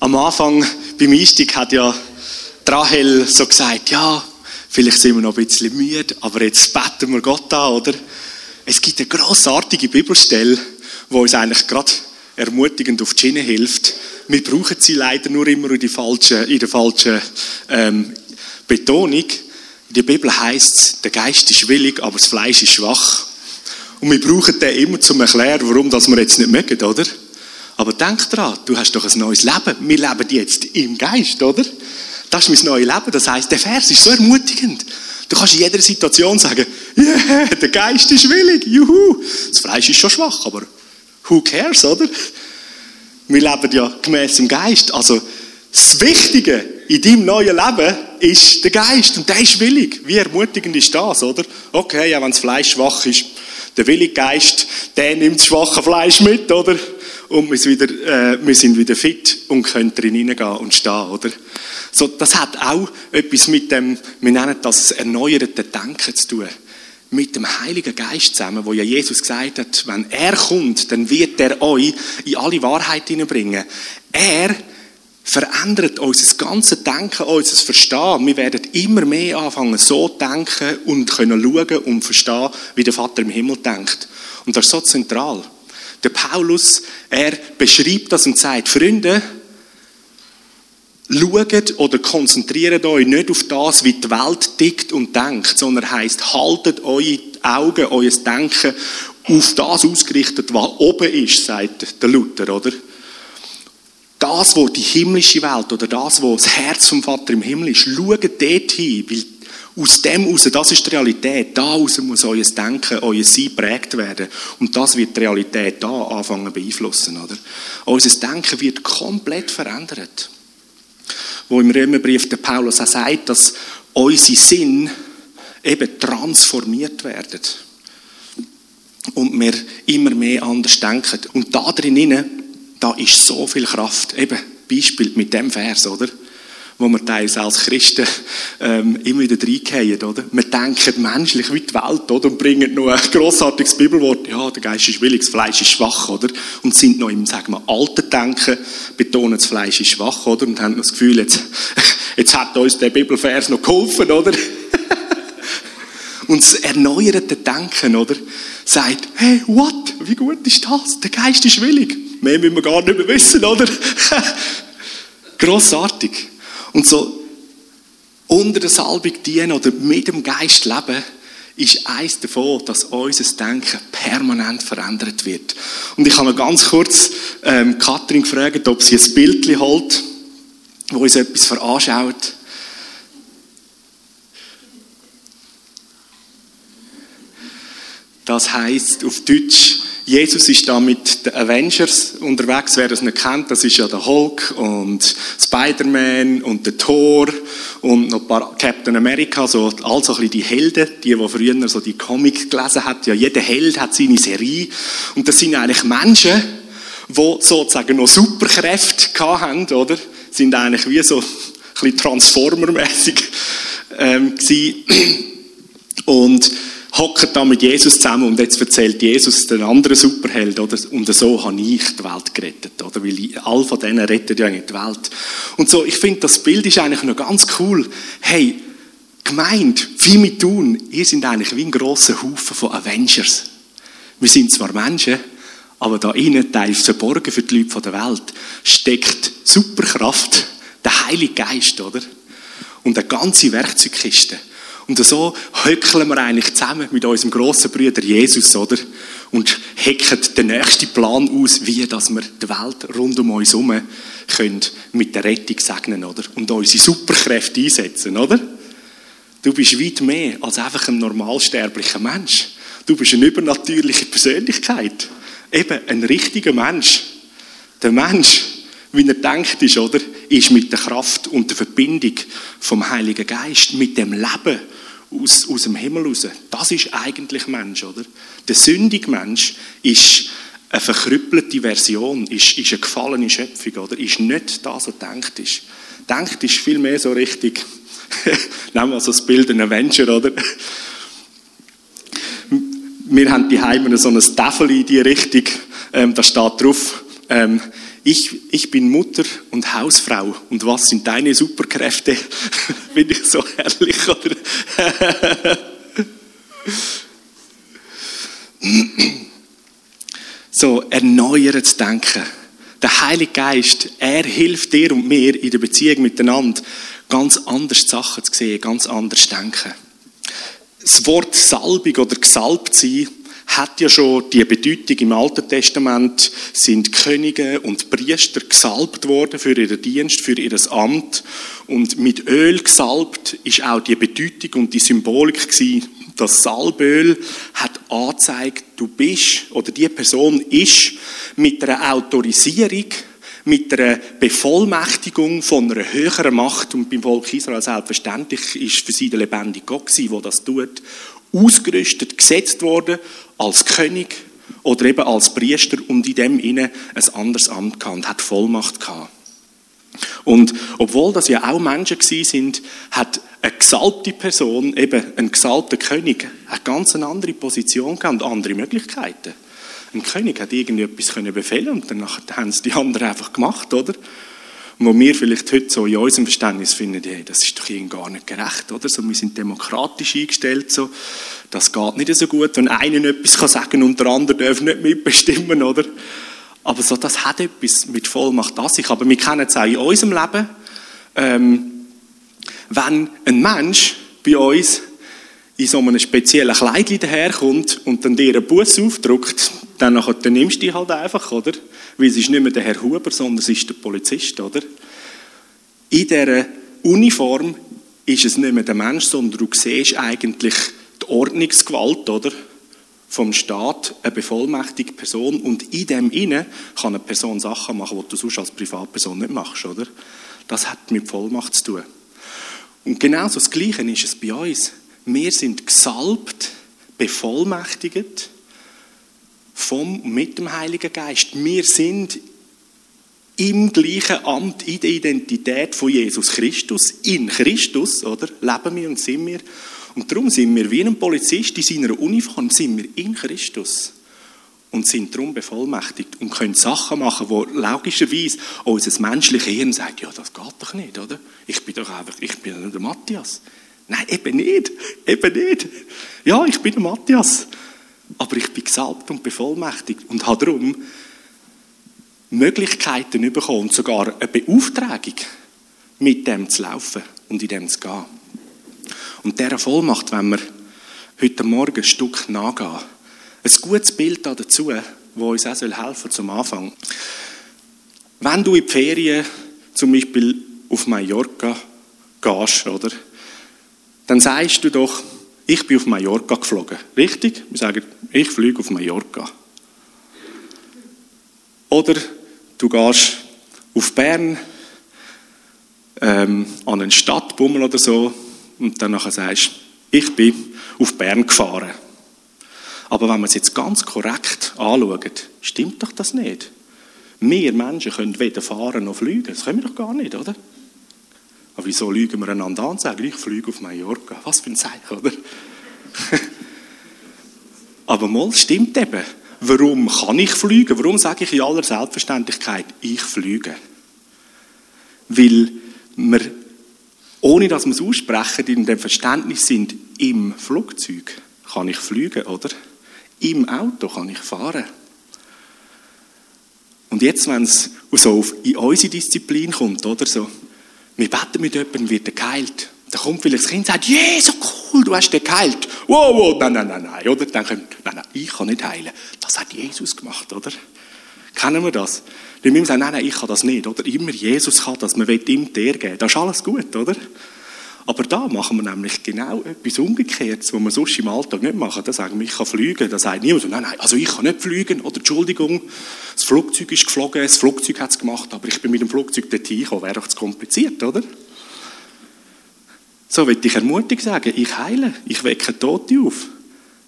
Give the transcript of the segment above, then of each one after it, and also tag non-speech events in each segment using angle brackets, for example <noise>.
Am Anfang, beim Einstieg, hat ja Rahel so gesagt, ja, vielleicht sind wir noch ein bisschen müde, aber jetzt beten wir Gott an, oder? Es gibt eine grossartige Bibelstelle, wo uns eigentlich gerade ermutigend auf die Schiene hilft. Wir brauchen sie leider nur immer in, die falsche, in der falschen ähm, Betonung. In der Bibel heißt es, der Geist ist willig, aber das Fleisch ist schwach. Und wir brauchen den immer zum Erklären, warum das wir jetzt nicht mögen, oder? Aber denk dran, du hast doch ein neues Leben. Wir leben jetzt im Geist, oder? Das ist mein neues Leben. Das heißt, der Vers ist so ermutigend. Du kannst in jeder Situation sagen, yeah, der Geist ist willig, juhu. Das Fleisch ist schon schwach, aber who cares, oder? Wir leben ja gemäß dem Geist. Also, das Wichtige in deinem neuen Leben ist der Geist und der ist willig. Wie ermutigend ist das, oder? Okay, ja, wenn das Fleisch schwach ist, der willige Geist, der nimmt das schwache Fleisch mit, oder? Und wir sind wieder, äh, wir sind wieder fit und können drin hineingehen und stehen, oder? So, das hat auch etwas mit dem, wir nennen das erneuerte Denken zu tun. Mit dem Heiligen Geist zusammen, wo ja Jesus gesagt hat, wenn er kommt, dann wird er euch in alle Wahrheit hineinbringen. Er verändert unser ganzes Denken, unser Verstehen. Wir werden immer mehr anfangen, so zu denken und können schauen und verstehen, wie der Vater im Himmel denkt. Und das ist so zentral. Der Paulus, er beschreibt das und sagt, Freunde, schaut oder konzentriert euch nicht auf das, wie die Welt tickt und denkt, sondern heißt, haltet eure Augen, euer Denken auf das ausgerichtet, was oben ist, sagt der Luther, oder? Das, wo die himmlische Welt oder das, wo das Herz vom Vater im Himmel ist, schaut dort hin, weil aus dem raus, das ist die Realität. Da raus muss euer Denken, euer Sein prägt werden. Und das wird die Realität da anfangen beeinflussen, oder? Unser Denken wird komplett verändert. Wo im Römerbrief der Paulus auch sagt, dass unsere Sinn eben transformiert werden. Und wir immer mehr anders denken. Und da drinnen, da ist so viel Kraft. Eben, Beispiel mit dem Vers, oder? Wo wir teils als Christen ähm, immer wieder reingehen, oder? Wir denken menschlich wie die Welt, oder? Und bringen noch ein grossartiges Bibelwort. Ja, der Geist ist willig, das Fleisch ist schwach, oder? Und sind noch im, sagen wir, alten Denken, betonen, das Fleisch ist schwach, oder? Und haben noch das Gefühl, jetzt, <laughs> jetzt hat uns der Bibelvers noch geholfen, oder? <laughs> Und das erneuerte Denken, oder? Sagt, hey, what? Wie gut ist das? Der Geist ist willig. Mehr müssen wir gar nicht mehr wissen, oder? <laughs> Grossartig. Und so unter der Salbung dienen oder mit dem Geist leben, ist eins davon, dass unser Denken permanent verändert wird. Und ich habe noch ganz kurz ähm, Katrin gefragt, ob sie ein Bild holt, wo uns etwas veranschaut. Das heißt auf Deutsch, Jesus ist da mit den Avengers unterwegs. Wer das nicht kennt, das ist ja der Hulk und Spider-Man und der Thor und noch ein paar Captain America, so all so ein bisschen die Helden, die, die früher so die Comic gelesen hat. Ja, jeder Held hat seine Serie. Und das sind eigentlich Menschen, die sozusagen noch Superkräfte haben, oder? Sind eigentlich wie so ein bisschen Transformer-mäßig ähm, Und hocken da mit Jesus zusammen und jetzt erzählt Jesus den anderen Superheld, oder? Und so habe ich die Welt gerettet, oder? Weil all von denen rettet ja nicht die Welt. Und so, ich finde, das Bild ist eigentlich noch ganz cool. Hey, gemeint, wie wir tun, ihr sind eigentlich wie ein grosser Haufen von Avengers. Wir sind zwar Menschen, aber da innen, tief verborgen für die Leute der Welt, steckt Superkraft, der Heilige Geist, oder? Und eine ganze Werkzeugkiste. Und so höckeln wir eigentlich zusammen mit unserem grossen Bruder Jesus, oder? Und hacken den nächsten Plan aus, wie dass wir die Welt rund um uns herum können mit der Rettung segnen, oder? Und unsere Superkräfte einsetzen, oder? Du bist weit mehr als einfach ein normalsterblicher Mensch. Du bist eine übernatürliche Persönlichkeit. Eben ein richtiger Mensch. Der Mensch, wie er denkt ist, oder? Ist mit der Kraft und der Verbindung vom Heiligen Geist, mit dem Leben aus, aus dem Himmel raus. Das ist eigentlich Mensch, oder? Der sündige Mensch ist eine verkrüppelte Version, ist, ist eine gefallene Schöpfung, oder? Ist nicht das, was denkt ist. Denkt ist vielmehr so richtig, <laughs> nehmen wir so das Bild ein Avenger, oder? Wir haben die Heime so ein Tafel in die Richtung, ähm, da steht drauf, ähm, ich, ich bin Mutter und Hausfrau. Und was sind deine Superkräfte? <laughs> bin ich so herrlich, oder? <laughs> so, erneuern zu denken. Der Heilige Geist, er hilft dir und mir in der Beziehung miteinander, ganz anders Sachen zu sehen, ganz anders zu denken. Das Wort Salbung oder gesalbt sein hat ja schon die Bedeutung im Alten Testament, sind Könige und Priester gesalbt worden für ihren Dienst, für ihr Amt. Und mit Öl gesalbt ist auch die Bedeutung und die Symbolik gewesen. Das Salböl hat angezeigt, du bist oder die Person ist mit einer Autorisierung, mit einer Bevollmächtigung von einer höheren Macht und beim Volk Israel selbstverständlich ist für sie der lebendige Gott gewesen, der das tut, ausgerüstet, gesetzt worden als König oder eben als Priester und in dem inne ein anderes Amt gehabt und hat Vollmacht gehabt. Und obwohl das ja auch Menschen sind, hat eine gesalbte Person, eben ein gesalbter König, eine ganz andere Position gehabt und andere Möglichkeiten. Ein König hat irgendetwas befehlen und dann haben es die anderen einfach gemacht, oder? Und wo wir vielleicht heute so in unserem Verständnis finden, hey, das ist doch irgendwie gar nicht gerecht, oder? So, wir sind demokratisch eingestellt, so. Das geht nicht so gut, wenn einer etwas kann sagen und der andere darf nicht mitbestimmen, oder? Aber so, das hat etwas mit Vollmacht an sich. Aber wir kennen es auch in unserem Leben. Ähm, wenn ein Mensch bei uns in so einem speziellen Kleid daherkommt und dann dir einen Bus aufdruckt, dann, dann nimmst du die halt einfach, oder? Weil es ist nicht mehr der Herr Huber, sondern es ist der Polizist, oder? In dieser Uniform ist es nicht mehr der Mensch, sondern du siehst eigentlich die Ordnungsgewalt, oder? Vom Staat, eine bevollmächtigte Person und in dem inne kann eine Person Sachen machen, die du sonst als Privatperson nicht machst, oder? Das hat mit Vollmacht zu tun. Und genauso das Gleiche ist es bei uns. Wir sind gesalbt, bevollmächtigt vom, mit dem Heiligen Geist. Wir sind im gleichen Amt, in der Identität von Jesus Christus, in Christus, oder? Leben wir und sind wir. Und darum sind wir wie ein Polizist in seiner Uniform, sind wir in Christus. Und sind darum bevollmächtigt und können Sachen machen, wo logischerweise unser menschliches Hirn sagt, ja, das geht doch nicht, oder? Ich bin doch einfach, ich bin der Matthias. Nein, eben nicht, eben nicht. Ja, ich bin der Matthias aber ich bin gesalbt und bevollmächtigt und habe darum Möglichkeiten bekommen, sogar eine Beauftragung, mit dem zu laufen und in dem zu gehen. Und dieser Vollmacht, wenn wir heute Morgen ein Stück nachgehen, ein gutes Bild dazu, das uns auch helfen soll zum Anfang. Wenn du in die Ferien zum Beispiel auf Mallorca gehst, oder, dann sagst du doch, ich bin auf Mallorca geflogen. Richtig? Wir sagen, ich fliege auf Mallorca. Oder du gehst auf Bern ähm, an einen Stadtbummel oder so und dann nachher sagst, ich bin auf Bern gefahren. Aber wenn man es jetzt ganz korrekt anschaut, stimmt doch das nicht. Wir Menschen können weder fahren noch fliegen. Das können wir doch gar nicht, oder? Aber wieso lügen wir einander an und sagen, ich fliege auf Mallorca? Was für ein Zeichen, oder? <laughs> Aber mal stimmt eben. Warum kann ich fliegen? Warum sage ich in aller Selbstverständlichkeit, ich fliege? Weil wir, ohne dass wir es aussprechen, in dem Verständnis sind, im Flugzeug kann ich fliegen, oder? Im Auto kann ich fahren. Und jetzt, wenn es so in unsere Disziplin kommt, oder so, wir beten mit jemandem, wird er geheilt. Dann kommt vielleicht das Kind und sagt, so cool, du hast den geheilt. Wow, wow, nein, nein, nein, nein. Oder? Dann kommt, nein, nein, ich kann nicht heilen. Das hat Jesus gemacht, oder? Kennen wir das? Die müssen sagen, nein, nein, ich kann das nicht, oder? Immer Jesus kann das, man will ihm der geben. Das ist alles gut, oder? Aber da machen wir nämlich genau etwas Umgekehrtes, was wir sonst im Alltag nicht machen. Da sagen wir, ich kann fliegen. Da sagt niemand, nein, nein, also ich kann nicht fliegen. Oder Entschuldigung, das Flugzeug ist geflogen, das Flugzeug hat es gemacht, aber ich bin mit dem Flugzeug dorthin gekommen. Wäre doch zu kompliziert, oder? So will ich ermutigend sagen, ich heile, ich wecke Tote auf.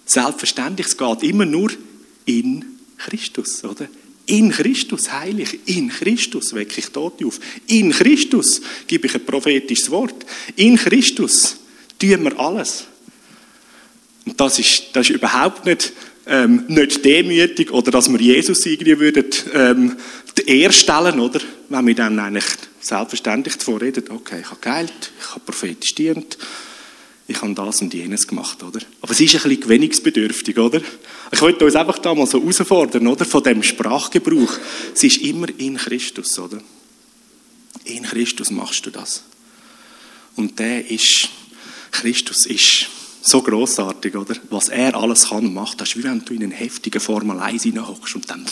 Selbstverständlich, es geht immer nur in Christus, oder? In Christus heile ich, in Christus wecke ich Tote auf. In Christus gebe ich ein prophetisches Wort. In Christus tun wir alles. Und das ist, das ist überhaupt nicht, ähm, nicht demütig oder dass wir Jesus irgendwie würden, ähm, die Ehre stellen, oder? Wenn wir dann eigentlich selbstverständlich davon reden, okay, ich habe geheilt, ich habe prophetisch dient, ich habe das und jenes gemacht, oder? Aber es ist ein bisschen gewinnungsbedürftig, oder? Ich wollte uns einfach da mal so herausfordern, oder? Von dem Sprachgebrauch. Es ist immer in Christus, oder? In Christus machst du das. Und der ist, Christus ist so großartig, oder? Was er alles kann und macht. Das ist wie wenn du in einen heftigen Formel 1 hineinhockst und dann,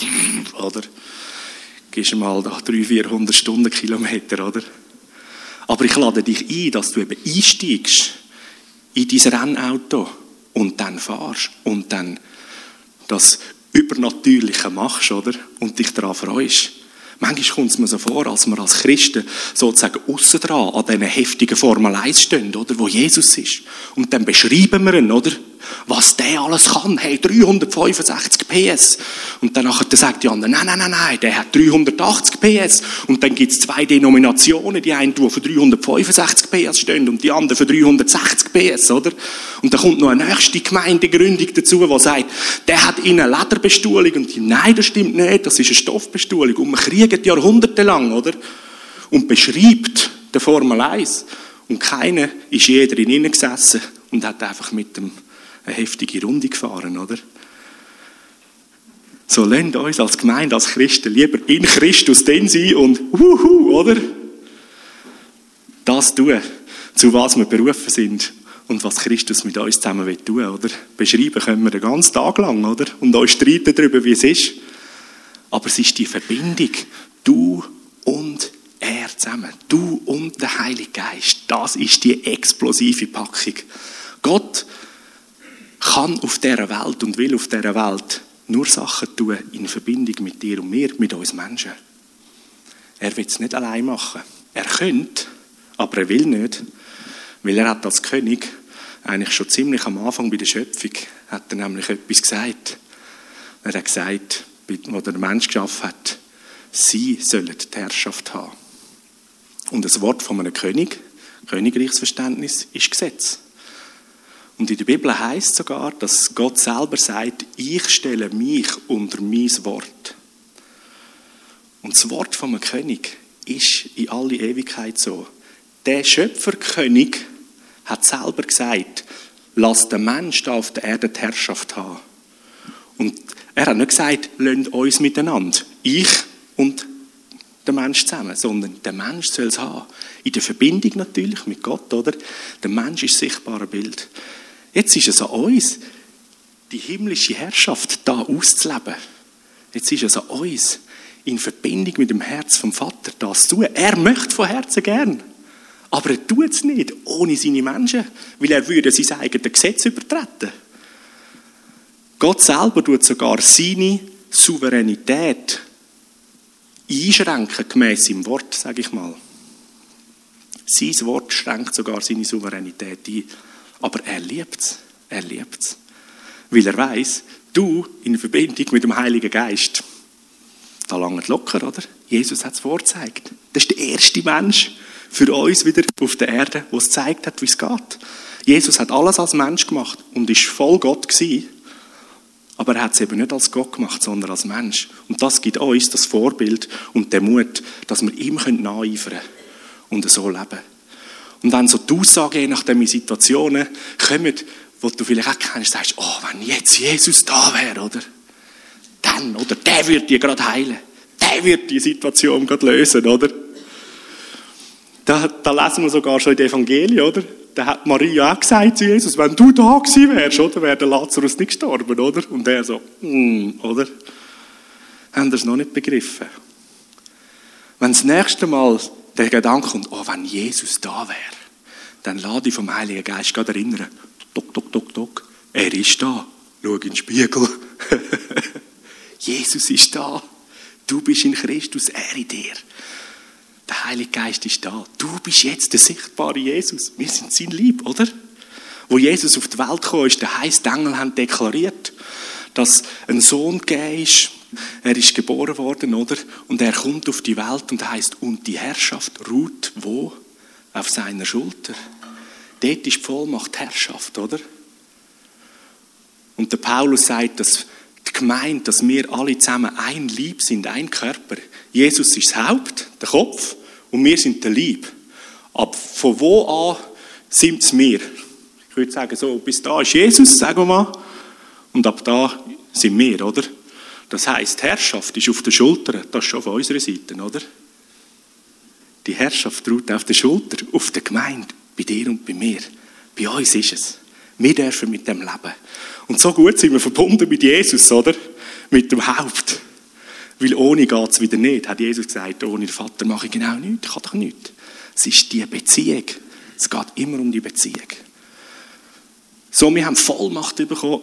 oder? Gehst du mal da 300, 400 Stundenkilometer, oder? Aber ich lade dich ein, dass du eben einsteigst in dein Rennauto und dann fahrst und dann das Übernatürliche machst, oder? Und dich daran freust. Manchmal kommt es mir so vor, als wir als Christen sozusagen aussen dran an diesen heftigen Formel 1 stehen, oder? Wo Jesus ist. Und dann beschreiben wir ihn, oder? Was der alles kann. Hey, 365 PS. Und dann sagt die andere, nein, nein, nein, nein, der hat 380 PS. Und dann gibt es zwei Denominationen, die einen, die für 365 PS stehen und die anderen für 360 PS, oder? Und dann kommt noch eine nächste Gemeindegründung dazu, die sagt, der hat in eine Lederbestuhlung. Und die, nein, das stimmt nicht, das ist eine Stoffbestuhlung. Und man kriegt jahrhundertelang, oder? Und beschreibt den Formel 1. Und keiner ist jeder in gesessen und hat einfach mit dem eine heftige Runde gefahren, oder? So lernt uns als Gemeinde, als Christen lieber in Christus denn sein und wuhu, oder? Das tun, zu was wir berufen sind und was Christus mit uns zusammen will tun, oder? Beschreiben können wir den ganzen Tag lang, oder? Und uns streiten darüber, wie es ist. Aber es ist die Verbindung, du und er zusammen. Du und der Heilige Geist. Das ist die explosive Packung. Gott kann auf dieser Welt und will auf dieser Welt nur Sachen tun in Verbindung mit dir und mir, mit uns Menschen. Er will es nicht allein machen. Er könnte, aber er will nicht, weil er hat als König eigentlich schon ziemlich am Anfang bei der Schöpfung hat er nämlich etwas gesagt. Er hat gesagt, wo der Mensch geschaffen hat, sie sollen die Herrschaft haben. Und das Wort von einem König, Königreichsverständnis, ist Gesetz. Und in der Bibel heißt sogar, dass Gott selber sagt, ich stelle mich unter mein Wort. Und das Wort vom König ist in alle Ewigkeit so. Der Schöpferkönig hat selber gesagt, lass den Mensch da auf der Erde die Herrschaft haben. Und er hat nicht gesagt, lasst uns miteinander. Ich und der Mensch zusammen, sondern der Mensch soll es haben. In der Verbindung natürlich mit Gott, oder? Der Mensch ist sichtbares Bild. Jetzt ist es an uns, die himmlische Herrschaft da auszuleben. Jetzt ist es an uns, in Verbindung mit dem Herz vom Vater das zu tun. Er möchte von Herzen gern. Aber er tut es nicht ohne seine Menschen, weil er würde sein eigenes Gesetz übertreten. Gott selber tut sogar seine Souveränität einschränken, gemäß seinem Wort, sage ich mal. Sein Wort schränkt sogar seine Souveränität ein. Aber er liebt es. Er liebt es. Weil er weiß, du in Verbindung mit dem Heiligen Geist, da langt locker, oder? Jesus hat es vorgezeigt. Das ist der erste Mensch für uns wieder auf der Erde, der es gezeigt hat, wie es geht. Jesus hat alles als Mensch gemacht und ist voll Gott gewesen. Aber er hat es eben nicht als Gott gemacht, sondern als Mensch. Und das gibt uns das Vorbild und den Mut, dass wir ihm nacheifern können und so leben. Und wenn so die Aussagen, je nachdem in Situationen kommen, wo du vielleicht auch kennst, sagst, oh, wenn jetzt Jesus da wäre, oder? Dann, oder? Der wird dir gerade heilen. Der wird die Situation gerade lösen, oder? Da, da lesen wir sogar schon in den Evangelien, oder? Da hat Maria auch gesagt zu Jesus, wenn du da gewesen wärst, oder? Wäre der Lazarus nicht gestorben, oder? Und er so, mm, oder? Haben das noch nicht begriffen? Wenn das nächste Mal der Gedanke kommt, oh, wenn Jesus da wäre, dann lade ich vom Heiligen Geist gerade erinnern, tok, tok, tok, tok, er ist da, schau in den Spiegel. <laughs> Jesus ist da, du bist in Christus, er in dir. Der Heilige Geist ist da. Du bist jetzt der sichtbare Jesus. Wir sind sein Lieb, oder? Wo Jesus auf die Welt kam, ist, der die Engel haben deklariert, dass ein Sohn gegeben ist, er ist geboren worden, oder? Und er kommt auf die Welt und heißt und die Herrschaft ruht wo? Auf seiner Schulter. Dort ist die Vollmacht Herrschaft, oder? Und der Paulus sagt, dass die Gemeinde, dass wir alle zusammen ein Lieb sind, ein Körper. Jesus ist das Haupt, der Kopf, und wir sind der Lieb. Aber von wo an sind es wir? Ich würde sagen, so, bis da ist Jesus, sagen wir mal, und ab da sind wir, oder? Das heißt, Herrschaft ist auf der Schulter, das ist schon von unserer Seite, oder? Die Herrschaft ruht auf der Schulter, auf der Gemeinde, bei dir und bei mir. Bei uns ist es. Wir dürfen mit dem leben. Und so gut sind wir verbunden mit Jesus, oder? Mit dem Haupt. Weil ohne geht es wieder nicht, hat Jesus gesagt. Ohne den Vater mache ich genau nichts. Ich kann doch nichts. Es ist die Beziehung. Es geht immer um die Beziehung. So, wir haben Vollmacht bekommen.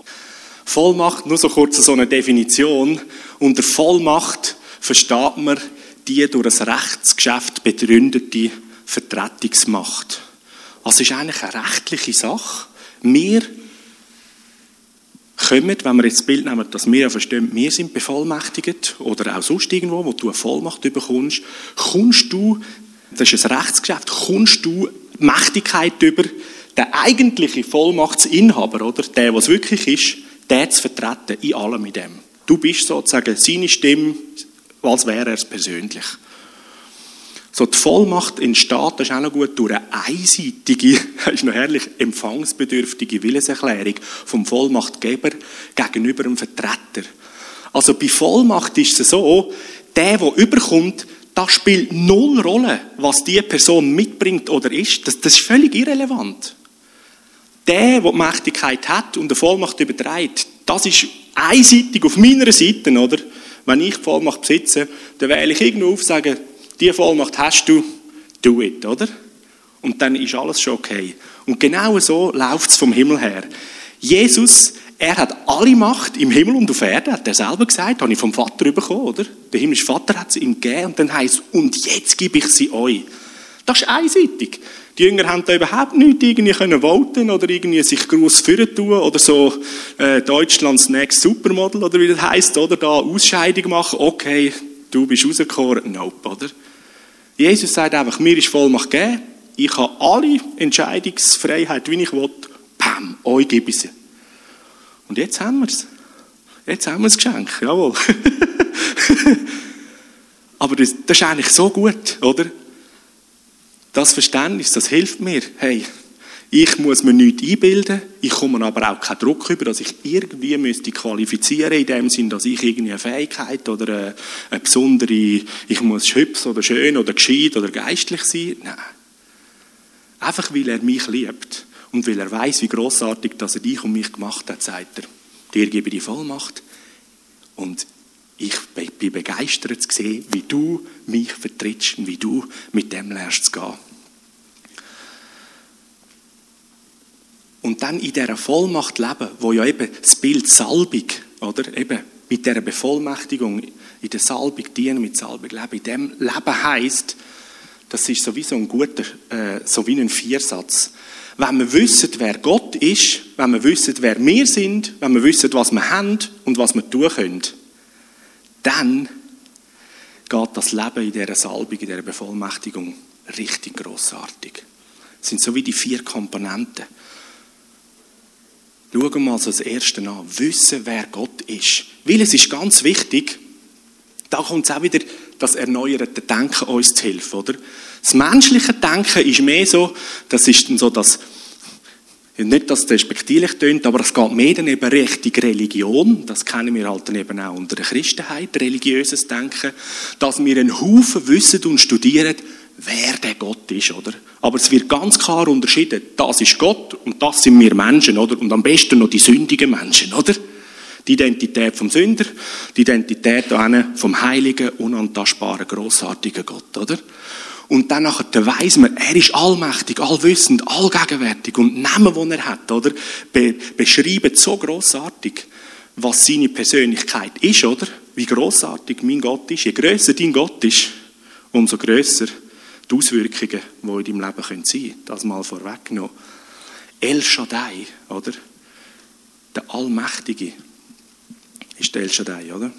Vollmacht, nur so kurz so eine Definition. Unter Vollmacht versteht man die durch ein Rechtsgeschäft begründete Vertretungsmacht. Also ist eigentlich eine rechtliche Sache. Wir kommen, wenn wir jetzt das Bild nehmen, dass wir verstehen, wir sind bevollmächtigt oder auch sonst irgendwo, wo du eine Vollmacht bekommst, kommst du, das ist ein Rechtsgeschäft, kommst du Mächtigkeit über den eigentlichen Vollmachtsinhaber, oder der, was wirklich ist, der zu vertreten in allem mit dem. Du bist sozusagen seine Stimme, als wäre er es persönlich. So, die Vollmacht entsteht, das ist auch noch gut, durch eine einseitige, das <laughs> ist noch herrlich, empfangsbedürftige Willenserklärung vom Vollmachtgeber gegenüber dem Vertreter. Also bei Vollmacht ist es so, der, der überkommt, das spielt null Rolle, was die Person mitbringt oder ist. Das, das ist völlig irrelevant. Der, der die Mächtigkeit hat und eine Vollmacht überträgt, das ist einseitig auf meiner Seite, oder? Wenn ich die Vollmacht besitze, dann wähle ich irgendwo auf, sagen, die Vollmacht hast du, do it, oder? Und dann ist alles schon okay. Und genau so läuft es vom Himmel her. Jesus, er hat alle Macht im Himmel und auf Erden, hat er selber gesagt, habe ich vom Vater bekommen, oder? Der himmlische Vater hat sie ihm gegeben und dann heißt es, und jetzt gebe ich sie euch. Das ist einseitig. Die Jünger haben da überhaupt nicht irgendwie können voten oder irgendwie sich groß führen tun oder so äh, Deutschlands Next Supermodel oder wie das heißt oder da Ausscheidung machen. Okay, du bist rausgekommen. Nope, oder? Jesus sagt einfach, mir ist Vollmacht gegeben. Ich habe alle Entscheidungsfreiheit, wie ich will. Pam, euch gebe ich sie. Und jetzt haben wir es. Jetzt haben wir das Geschenk, jawohl. <laughs> Aber das, das ist eigentlich so gut, oder? Das Verständnis, das hilft mir. Hey, ich muss mir nichts einbilden, ich komme aber auch keinen Druck über, dass ich irgendwie müsste qualifizieren in dem Sinn, dass ich irgendwie eine Fähigkeit oder eine, eine besondere, ich muss hübsch oder schön oder gescheit oder geistlich sein. Nein. Einfach weil er mich liebt und weil er weiß, wie großartig, dass er dich und mich gemacht hat, sagt er, dir gebe ich die Vollmacht und ich bin begeistert zu sehen, wie du mich vertrittst und wie du mit dem lernst zu gehen. Und dann in dieser Vollmacht leben, wo ja eben das Bild Salbung, oder? Eben mit dieser Bevollmächtigung, in der Salbung dienen, mit Salbung leben. In dem Leben heisst, das ist so wie so ein guter, äh, so wie ein Viersatz. Wenn wir wissen, wer Gott ist, wenn wir wissen, wer wir sind, wenn wir wissen, was wir haben und was wir tun können, dann geht das Leben in dieser Salbung, in dieser Bevollmächtigung richtig großartig. Das sind so wie die vier Komponenten. Schauen wir mal so das Erste an. Wissen, wer Gott ist. Weil es ist ganz wichtig, da kommt auch wieder, das erneuerte Denken uns zu helfen, oder? Das menschliche Denken ist mehr so, das ist dann so das, nicht, dass es respektierlich tönt, aber es geht mehr dann eben Richtung Religion. Das kennen wir halt dann eben auch unter der Christenheit, religiöses Denken. Dass wir einen Haufen wissen und studieren, wer der Gott ist, oder? Aber es wird ganz klar unterschieden. Das ist Gott und das sind wir Menschen, oder? Und am besten noch die sündigen Menschen, oder? Die Identität vom Sünder, die Identität vom heiligen, unantastbaren, großartigen Gott, oder? Und dann nachher, weiss man, er ist allmächtig, allwissend, allgegenwärtig und Namen, die er hat, oder? Be beschreiben so großartig, was seine Persönlichkeit ist, oder? Wie großartig mein Gott ist. Je größer dein Gott ist, umso größer die Auswirkungen, die in deinem Leben sein können. Das mal vorweggenommen. El Shaddai, oder? Der Allmächtige ist der El Shaddai, oder?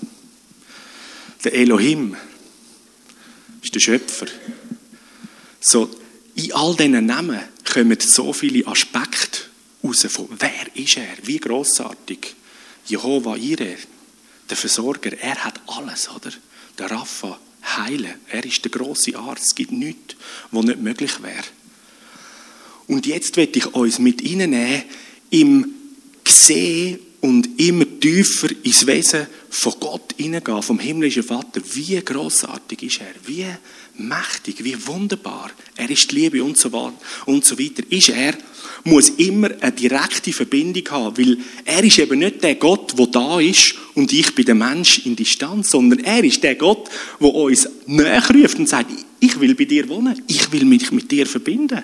Der Elohim ist der Schöpfer. So, in all diesen Namen kommen so viele Aspekte raus von, wer ist er, wie großartig. Jehova Ire, der Versorger, er hat alles, oder? Der Rafa, heilen. Er ist der große Arzt. Es gibt nichts, was nicht möglich wäre. Und jetzt werde ich uns mit Ihnen im Sehen und immer tiefer ins Wesen von Gott hineingehen, vom himmlischen Vater. Wie großartig ist er? Wie mächtig, wie wunderbar. Er ist die Liebe und so, weiter. Ist er, muss immer eine direkte Verbindung haben, weil er ist eben nicht der Gott, der da ist und ich bin der Mensch in Distanz, sondern er ist der Gott, der uns näher ruft und sagt, ich will bei dir wohnen, ich will mich mit dir verbinden.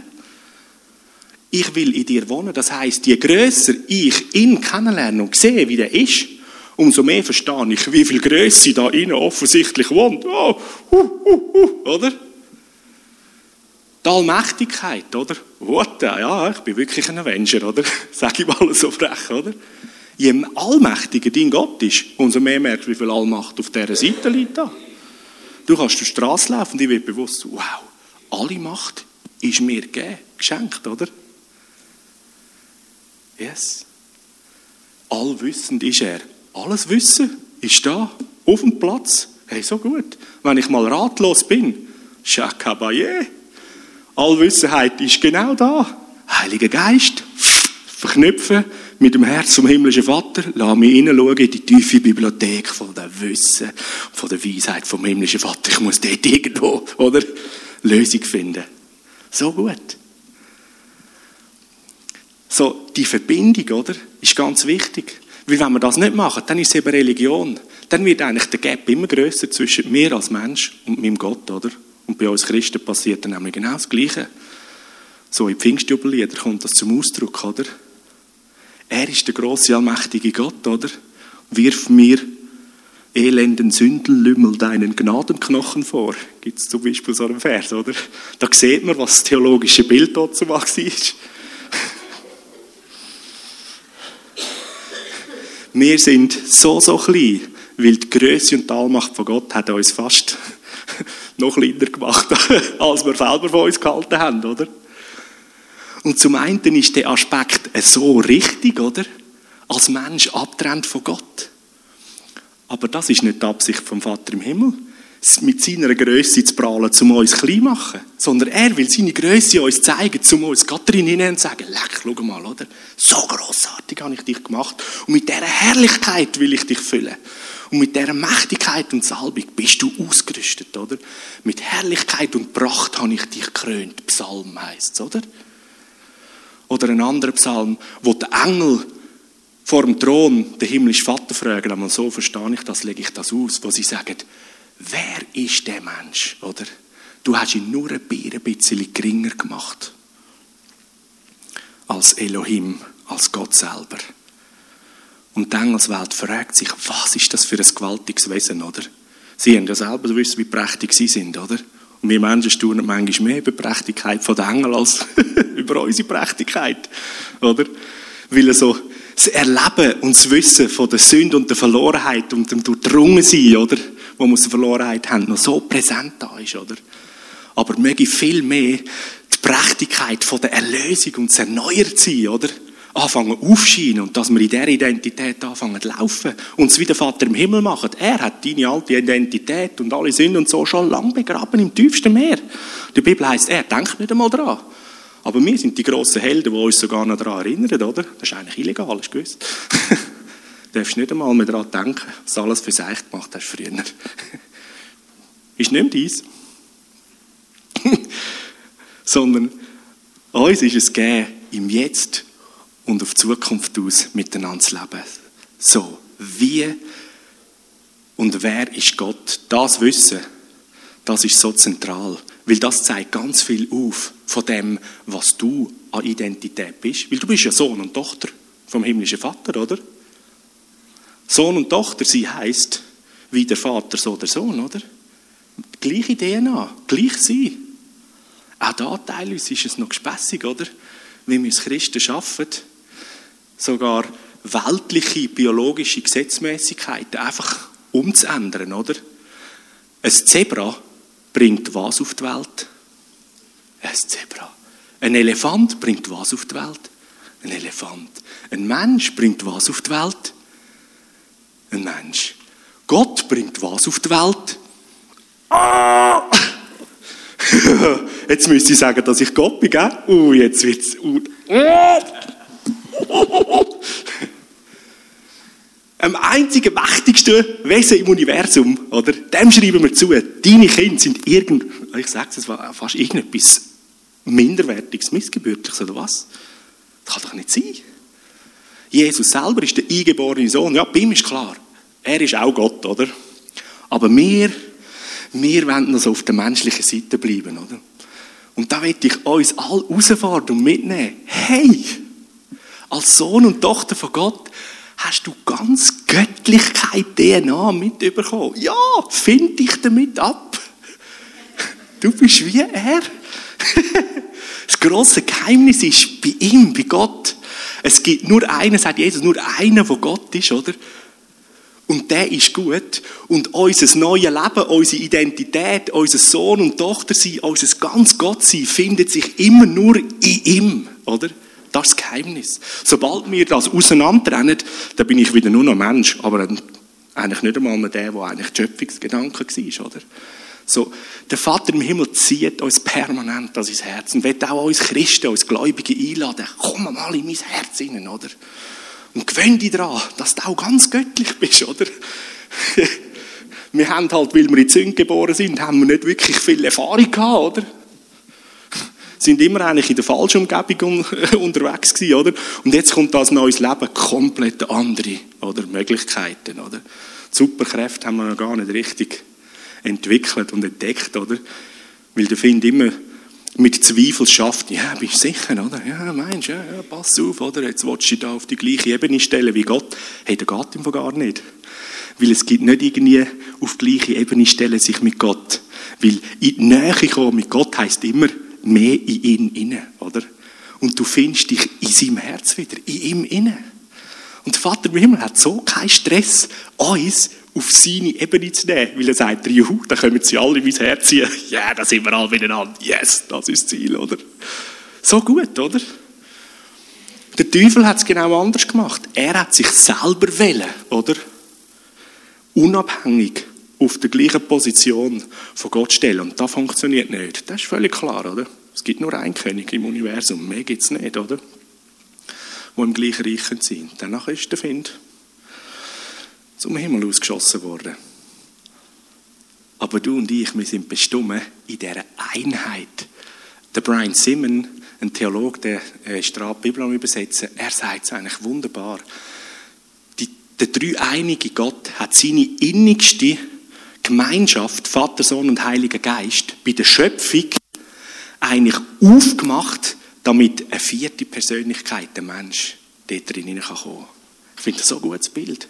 Ich will in dir wohnen. Das heißt, je größer ich ihn kennenlerne und sehe, wie der ist, umso mehr verstehe ich, wie viel Größe da innen offensichtlich wohnt. Oh, uh, uh, uh, oder? Die Allmächtigkeit, oder? What? Ja, ich bin wirklich ein Avenger, oder? <laughs> Sag ich mal so frech, oder? Je allmächtiger dein Gott ist, umso mehr merkst du, wie viel Allmacht auf dieser Seite liegt. Da. Du kannst durch die Straße laufen und ich werde bewusst, wow, alle Macht ist mir gegeben, geschenkt, oder? Yes. Allwissend ist er. Alles Wissen ist da, auf dem Platz. Hey, so gut. Wenn ich mal ratlos bin, Shakabaye. Allwissenheit ist genau da. Heiliger Geist, verknüpfen mit dem Herz vom himmlischen Vater, lass mich hineinschauen in die tiefe Bibliothek von der Wissen, von der Weisheit vom himmlischen Vater. Ich muss dort irgendwo, oder? Lösung finden. So gut. So, die Verbindung, oder? Ist ganz wichtig. Weil wenn wir das nicht machen, dann ist es eben Religion. Dann wird eigentlich der Gap immer größer zwischen mir als Mensch und meinem Gott, oder? Und bei uns Christen passiert dann nämlich genau das Gleiche. So in Pfingstjubellieder kommt das zum Ausdruck, oder? Er ist der große allmächtige Gott, oder? Wirf mir elenden Sündenlümmel deinen Gnadenknochen vor. Gibt es zum Beispiel so einen Vers, oder? Da sieht man, was das theologische Bild dazu war. Wir sind so, so klein, weil die Größe und die Allmacht von Gott hat uns fast <laughs> noch kleiner gemacht, <laughs> als wir selber von uns gehalten haben, oder? Und zum einen ist der Aspekt so richtig, oder? Als Mensch abtrennt von Gott. Aber das ist nicht die Absicht vom Vater im Himmel mit seiner Größe zu prahlen, um uns klein zu machen. Sondern er will seine Größe uns zeigen, um uns Gott drin hinein zu sagen, leck, schau mal, oder? So großartig habe ich dich gemacht. Und mit dieser Herrlichkeit will ich dich füllen. Und mit dieser Mächtigkeit und Salbung bist du ausgerüstet, oder? Mit Herrlichkeit und Pracht habe ich dich gekrönt. Psalm heisst es, oder? Oder ein anderer Psalm, wo der Engel vor dem Thron den himmlischen Vater fragen, einmal so verstehe ich das, lege ich das aus, wo sie sagen, wer ist der Mensch, oder? Du hast ihn nur ein bisschen geringer gemacht als Elohim, als Gott selber. Und die Engelswelt fragt sich, was ist das für ein gewaltiges Wesen, oder? Sie haben ja selber gewusst, wie prächtig sie sind, oder? Und wir Menschen staunen manchmal mehr über die Prächtigkeit der Engel als <laughs> über unsere Prächtigkeit, oder? Weil so das Erleben und das Wissen von der Sünde und der Verlorenheit und dem Durchdrungensein, oder? Wir aus der Verlorenheit haben, noch so präsent da ist, oder? Aber möge viel mehr die Prächtigkeit von der Erlösung und das Erneuert sein, oder? Anfangen aufscheinen und dass wir in dieser Identität anfangen zu laufen und es wie der Vater im Himmel machen. Er hat deine alte Identität und alle Sünden und so schon lang begraben im tiefsten Meer. Die Bibel heißt, er denkt nicht einmal dran. Aber wir sind die grossen Helden, die uns sogar noch daran erinnern, oder? Das ist eigentlich illegal, gewusst? Du <laughs> darfst nicht einmal mehr daran denken, was du alles für sich gemacht hast früher. <laughs> ist nicht dies. <laughs> Sondern uns ist es gegeben, im Jetzt und auf Zukunft aus miteinander zu leben. So, wie und wer ist Gott? Das Wissen, das ist so zentral. Weil das zeigt ganz viel auf von dem, was du an Identität bist. Weil du bist ja Sohn und Tochter vom himmlischen Vater, oder? Sohn und Tochter, sie heißt wie der Vater, so der Sohn, oder? Gleiche DNA, gleich sein. Auch da teilweise ist es noch gespässig, oder? Wie wir als Christen schaffen, sogar weltliche, biologische Gesetzmäßigkeiten einfach umzuändern, oder? Ein Zebra bringt was auf die Welt? Ein Zebra. Ein Elefant bringt was auf die Welt? Ein Elefant. Ein Mensch bringt was auf die Welt? Ein Mensch. Gott bringt was auf die Welt? Ah! <laughs> jetzt müsste ich sagen, dass ich Gott bin, gell? Uh, jetzt wird's... Uh. <laughs> Am einzigen mächtigsten Wesen im Universum, oder? Dem schreiben wir zu. Deine Kinder sind irgend, ich sage es fast irgendetwas minderwertiges, missgebürtliches, oder was? Das kann doch nicht sein. Jesus selber ist der eingeborene Sohn. Ja, bei ihm ist klar. Er ist auch Gott, oder? Aber wir, wir wollen noch so auf der menschlichen Seite bleiben, oder? Und da möchte ich uns alle rausfahren und mitnehmen. Hey! Als Sohn und Tochter von Gott hast du ganz Göttlichkeit DNA mitbekommen. Ja, find dich damit ab. Du bist wie er. <laughs> Das große Geheimnis ist bei ihm, bei Gott. Es gibt nur einen, sagt Jesus, nur einen, der Gott ist, oder? Und der ist gut. Und unser neues Leben, unsere Identität, unser Sohn und Tochter sein, unser ganz Gott sein, findet sich immer nur in ihm, oder? Das ist das Geheimnis. Sobald wir das auseinandertrennen, dann bin ich wieder nur noch Mensch, aber eigentlich nicht einmal mehr der, der eigentlich Schöpfungsgedanke war, oder? So, der Vater im Himmel zieht uns permanent an sein Herz und will auch uns Christen, uns Gläubige einladen. Komm mal in mein Herz hinein, oder? Und gewöhn dich daran, dass du auch ganz göttlich bist, oder? <laughs> wir haben halt, weil wir in Zünd geboren sind, haben wir nicht wirklich viel Erfahrung gehabt, oder? <laughs> sind immer eigentlich in der falschen Umgebung <laughs> unterwegs gewesen, oder? Und jetzt kommt das neues Leben, komplett andere, oder? Möglichkeiten, oder? Superkräfte haben wir noch gar nicht richtig entwickelt und entdeckt, oder? Weil der Find immer mit Zweifel schafft, ja, bist du sicher, oder? Ja, meinst du, ja, pass auf, oder? Jetzt willst du dich da auf die gleiche Ebene stellen wie Gott. Hey, der geht ihm gar nicht. Weil es gibt nicht irgendwie auf die gleiche Ebene stellen sich mit Gott. Weil in die Nähe kommen mit Gott heisst immer mehr in ihn inne, oder? Und du findest dich in seinem Herz wieder, in ihm inne. Und der Vater im Himmel hat so keinen Stress, uns auf seine Ebene zu nehmen, weil er sagt, juhu, da kommen sie alle in mein Herz ziehen. Ja, <laughs> yeah, da sind wir alle miteinander. Yes, das ist das Ziel, oder? So gut, oder? Der Teufel hat es genau anders gemacht. Er hat sich selber wählen, oder? Unabhängig auf der gleichen Position von Gott stellen. Und das funktioniert nicht. Das ist völlig klar, oder? Es gibt nur einen König im Universum. Mehr gibt es nicht, oder? Wo im gleichen Reich sind. Danach ist der Find zum Himmel ausgeschossen worden. Aber du und ich, wir sind bestimmt in dieser Einheit. Der Brian Simon, ein Theologe, der äh, die Bibel am Übersetzen, er sagt es eigentlich wunderbar. Die, der dreieinige Gott hat seine innigste Gemeinschaft, Vater, Sohn und Heiliger Geist, bei der Schöpfung eigentlich aufgemacht, damit eine vierte Persönlichkeit, der Mensch, dort drin kommen kann. Ich finde das so ein gutes Bild.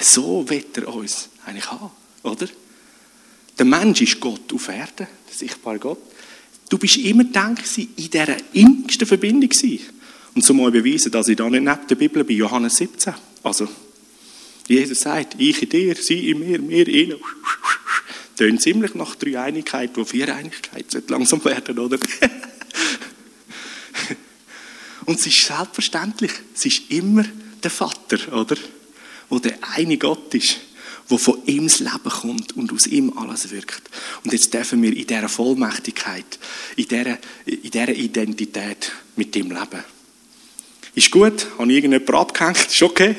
So wird er uns eigentlich haben, oder? Der Mensch ist Gott auf Erden, der sichtbare Gott. Du bist immer gedacht in dieser innigsten Verbindung Und so mal beweisen, dass ich da nicht neben der Bibel bin, Johannes 17. Also, Jesus sagt, ich in dir, sie in mir, mir in. Tönt ziemlich nach Dreieinigkeit, wo Viereinigkeit langsam werden, oder? <laughs> Und es ist selbstverständlich, es ist immer der Vater, oder? Wo der eine Gott ist, wo von ihm das Leben kommt und aus ihm alles wirkt. Und jetzt dürfen wir in dieser Vollmächtigkeit, in dieser, in dieser Identität mit ihm leben. Ist gut? Habe ich irgendjemand abgehängt? Ist okay?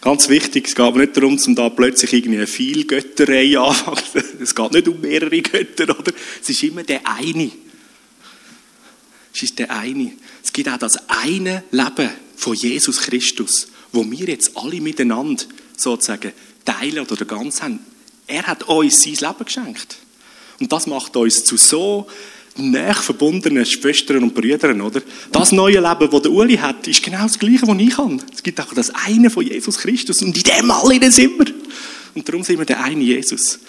Ganz wichtig, es geht nicht darum, um da plötzlich irgendwie eine Vielgötterei <laughs> anfangen. Es geht nicht um mehrere Götter, oder? Es ist immer der eine. Es ist der eine. Es gibt auch das eine Leben von Jesus Christus, wo wir jetzt alle miteinander sozusagen teilen oder ganz haben. Er hat uns sein Leben geschenkt. Und das macht uns zu so näher verbundenen Schwestern und Brüdern, oder? Das neue Leben, das der Uli hat, ist genau das Gleiche, was ich habe. Es gibt auch das eine von Jesus Christus und in dem alle sind wir. Und darum sind wir der eine Jesus.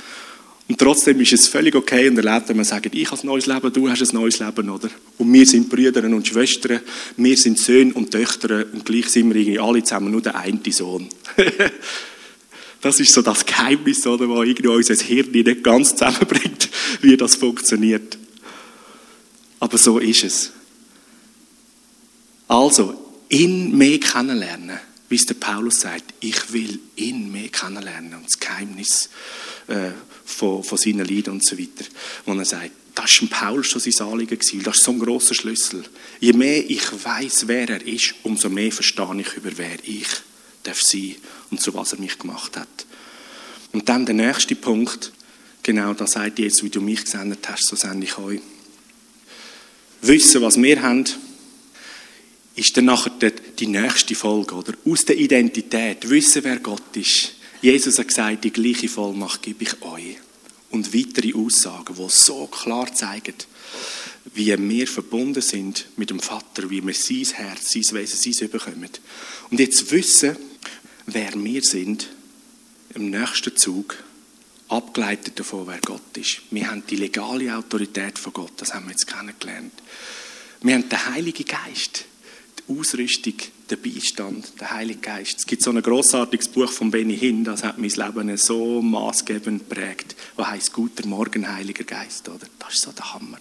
Und trotzdem ist es völlig okay und erlebt, wenn man sagt, ich habe ein neues Leben, du hast ein neues Leben, oder? Und wir sind Brüder und Schwestern, wir sind Söhne und Töchter und gleich sind wir irgendwie alle zusammen nur der eine Sohn. <laughs> das ist so das Geheimnis, oder, was irgendwie unser Hirn nicht ganz zusammenbringt, <laughs> wie das funktioniert. Aber so ist es. Also, ihn mehr kennenlernen, wie es der Paulus sagt, ich will ihn mehr kennenlernen und das Geheimnis äh, von, von seinen Liedern und so weiter, wo er sagt, das war Paulus schon sein Anliegen das ist so ein grosser Schlüssel. Je mehr ich weiß, wer er ist, umso mehr verstehe ich über wer ich darf sein und zu was er mich gemacht hat. Und dann der nächste Punkt, genau da sagt Jesus, wie du mich gesendet hast, so sende ich euch. Wissen, was wir haben, ist dann nachher die nächste Folge, oder? Aus der Identität, wissen, wer Gott ist. Jesus hat gesagt, die gleiche Vollmacht gebe ich euch. Und weitere Aussagen, die so klar zeigen, wie wir verbunden sind mit dem Vater, wie wir sein Herz, sein Wesen, sein überkommen. Und jetzt wissen, wer wir sind, im nächsten Zug, abgeleitet davon, wer Gott ist. Wir haben die legale Autorität von Gott, das haben wir jetzt kennengelernt. Wir haben den Heiligen Geist, die Ausrüstung, den Beistand, den Heiligen Geist. Es gibt so ein großartiges Buch von Benny Hinn, das hat mein Leben so maßgebend geprägt, das heißt Guter Morgen, Heiliger Geist. Oder? Das ist so der Hammer.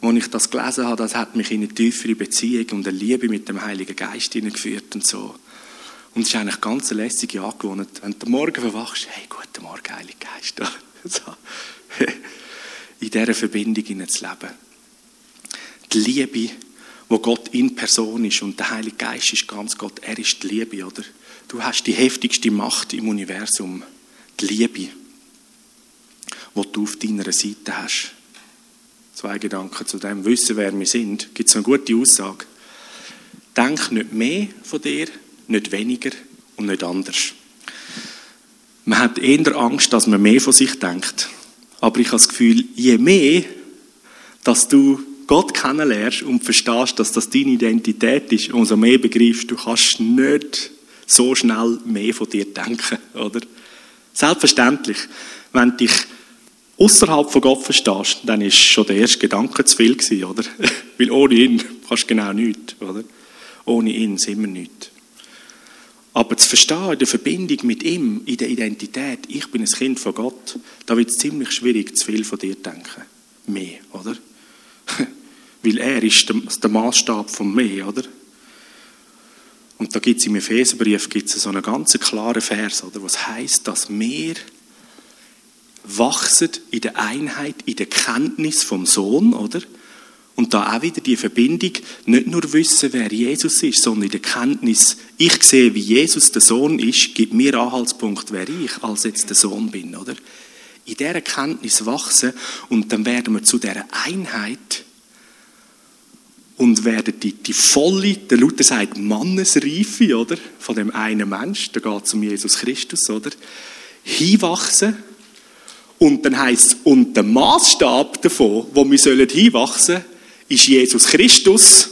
Als ich das gelesen habe, das hat mich in eine tiefere Beziehung und eine Liebe mit dem Heiligen Geist hineingeführt und so. Und es ist eigentlich ganz eine lässige Angewohnheit. Wenn du morgen verwachst, hey, guten Morgen, Heiliger Geist. <laughs> in dieser Verbindung zu leben. Die Liebe, wo Gott in Person ist und der Heilige Geist ist ganz Gott, er ist die Liebe, oder? Du hast die heftigste Macht im Universum, die Liebe, die du auf deiner Seite hast. Zwei Gedanken zu dem. Wissen, wer wir sind. Gibt es eine gute Aussage. Denk nicht mehr von dir, nicht weniger und nicht anders. Man hat eher Angst, dass man mehr von sich denkt. Aber ich habe das Gefühl, je mehr, dass du Gott kennenlernst und verstehst, dass das deine Identität ist, umso mehr begreifst du, kannst nicht so schnell mehr von dir denken, oder? Selbstverständlich, wenn du dich außerhalb von Gott verstehst, dann ist schon der erste Gedanke zu viel gewesen, oder? <laughs> Weil ohne ihn kannst du genau nichts, oder? Ohne ihn sind wir nichts. Aber zu verstehen, in der Verbindung mit ihm, in der Identität, ich bin ein Kind von Gott, da wird es ziemlich schwierig, zu viel von dir zu denken. Mehr, oder? <laughs> Weil er ist der, Maßstab von mir, oder? Und da gibt es im Epheserbrief gibt's so einen ganz klaren Vers, oder? Was heißt, dass wir wachsen in der Einheit, in der Kenntnis vom Sohn, oder? Und da auch wieder die Verbindung, nicht nur wissen, wer Jesus ist, sondern in der Kenntnis, ich sehe, wie Jesus der Sohn ist, gibt mir Anhaltspunkt, wer ich als jetzt der Sohn bin, oder? In dieser Kenntnis wachsen und dann werden wir zu dieser Einheit und werden die, die volle, der Luther sagt, Mannesreife, oder? Von dem einen Mensch, da geht es um Jesus Christus, oder? Hinwachsen. Und dann heißt es, und der Maßstab davon, wo wir sollen hinwachsen ist Jesus Christus.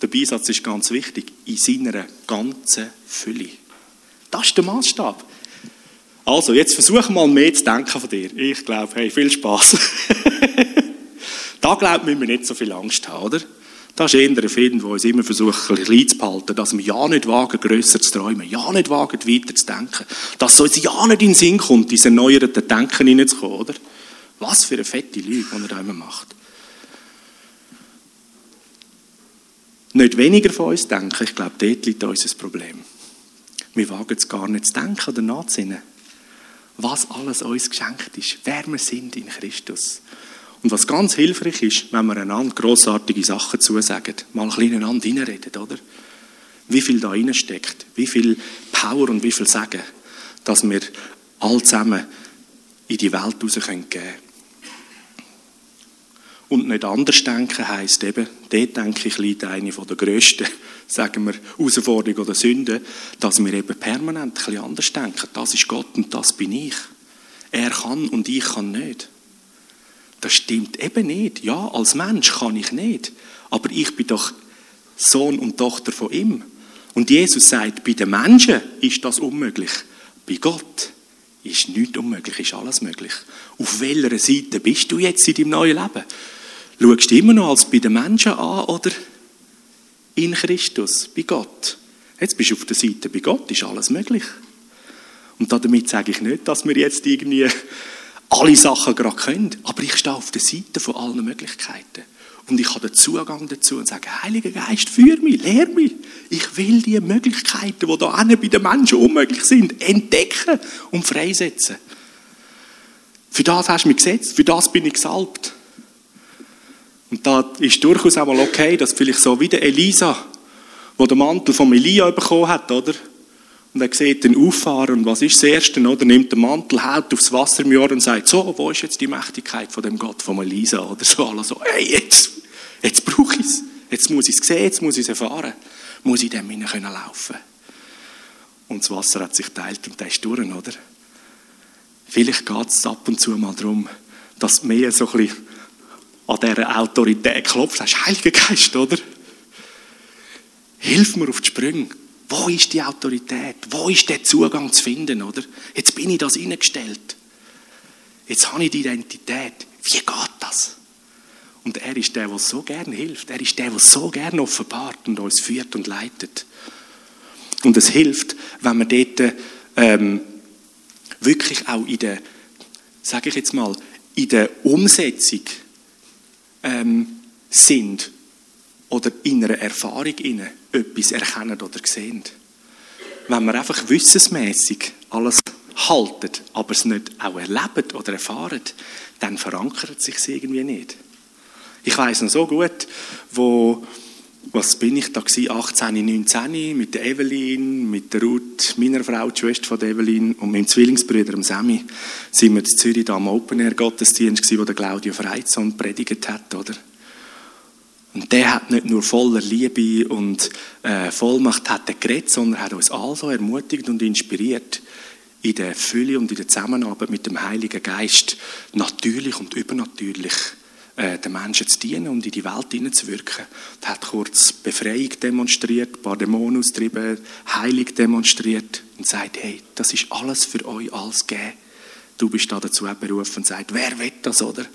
Der Beisatz ist ganz wichtig, in seiner ganzen Fülle. Das ist der Maßstab. Also, jetzt versuch mal mehr zu denken von dir. Ich glaube, hey, viel Spaß. <laughs> da glaubt müssen wir nicht so viel Angst haben, oder? Das ist eher ein Film, der uns immer versucht, ein bisschen zu behalten, dass wir ja nicht wagen, grösser zu träumen, ja nicht wagen, weiter zu denken, dass es uns ja nicht in den Sinn kommt, in erneuerten Denken hineinzukommen, oder? Was für eine fette Lüge, die er da immer macht. Nicht weniger von uns denken, ich glaube, dort liegt unser Problem. Wir wagen es gar nicht zu denken oder nachzusinnen, was alles uns geschenkt ist, wer wir sind in Christus. Und was ganz hilfreich ist, wenn wir einander grossartige Sachen zusagen, mal ein bisschen einander reinreden, oder? Wie viel da steckt, wie viel Power und wie viel Sagen, dass wir all zusammen in die Welt raus können. Und nicht anders denken heisst eben, dort denke ich, liegt eine der grössten, <laughs> sagen wir, Herausforderungen oder Sünden, dass wir eben permanent ein bisschen anders denken. Das ist Gott und das bin ich. Er kann und ich kann nicht. Das stimmt eben nicht. Ja, als Mensch kann ich nicht. Aber ich bin doch Sohn und Tochter von ihm. Und Jesus sagt, bei den Menschen ist das unmöglich. Bei Gott ist nichts unmöglich, ist alles möglich. Auf welcher Seite bist du jetzt in deinem neuen Leben? Schaust du immer noch als bei den Menschen an oder in Christus, bei Gott? Jetzt bist du auf der Seite, bei Gott ist alles möglich. Und damit sage ich nicht, dass wir jetzt irgendwie alle Sachen gerade können, aber ich stehe auf der Seite von allen Möglichkeiten. und ich habe den Zugang dazu und sage, Heiliger Geist, führ mich, lehr mich. Ich will die Möglichkeiten, die da bei den Menschen unmöglich sind, entdecken und freisetzen. Für das hast du mich gesetzt, für das bin ich gesalbt. Und da ist durchaus auch mal okay, dass vielleicht so wie der Elisa, wo der Mantel von Elia bekommen hat, oder? Und er sieht den auffahren und was ist das Erste, oder? Nimmt den Mantel, haut aufs Wasser im Jahr und sagt, so, wo ist jetzt die Mächtigkeit von dem Gott von Elisa, oder so, alle so, hey, jetzt, jetzt brauche ich es, jetzt muss ich es sehen, jetzt muss ich es erfahren, muss ich dem hinein können laufen. Und das Wasser hat sich teilt und der ist durch, oder? Vielleicht geht es ab und zu mal darum, dass mehr so ein bisschen an dieser Autorität klopfst, sagst, Heiliger Geist, oder? Hilf mir auf die Sprünge. Wo ist die Autorität? Wo ist der Zugang zu finden, oder? Jetzt bin ich das eingestellt. Jetzt habe ich die Identität. Wie geht das? Und er ist der, der so gerne hilft. Er ist der, der so gerne offenbart und uns führt und leitet. Und es hilft, wenn wir dort ähm, wirklich auch in der, sage ich jetzt mal, in der Umsetzung ähm, sind oder in einer Erfahrung inne etwas erkennen oder sehen. Wenn wir einfach wissensmäßig alles halten, aber es nicht auch erleben oder erfahren, dann verankert sich irgendwie nicht. Ich weiß noch so gut, wo was bin ich da gewesen, 18, 19, mit der Evelyn, mit der Ruth, meiner Frau, die Schwester von Evelyn und meinem Zwillingsbruder, dem Sammy, sind wir in Zürich da am Open Air Gottesdienst gewesen, wo der Claudio Freizon predigt hat, oder? Und der hat nicht nur voller Liebe und äh, Vollmacht hat er geredet, sondern hat uns also ermutigt und inspiriert, in der Fülle und in der Zusammenarbeit mit dem Heiligen Geist. Natürlich und übernatürlich. äh, den Menschen zu dienen und in die Welt hineinzuwirken. Er hat kurz Befreiung demonstriert, ein paar Dämonen austrieben, Heilung demonstriert und sagt, hey, das ist alles für euch alles gegeben. Du bist da dazu berufen und sagt, wer will das, oder?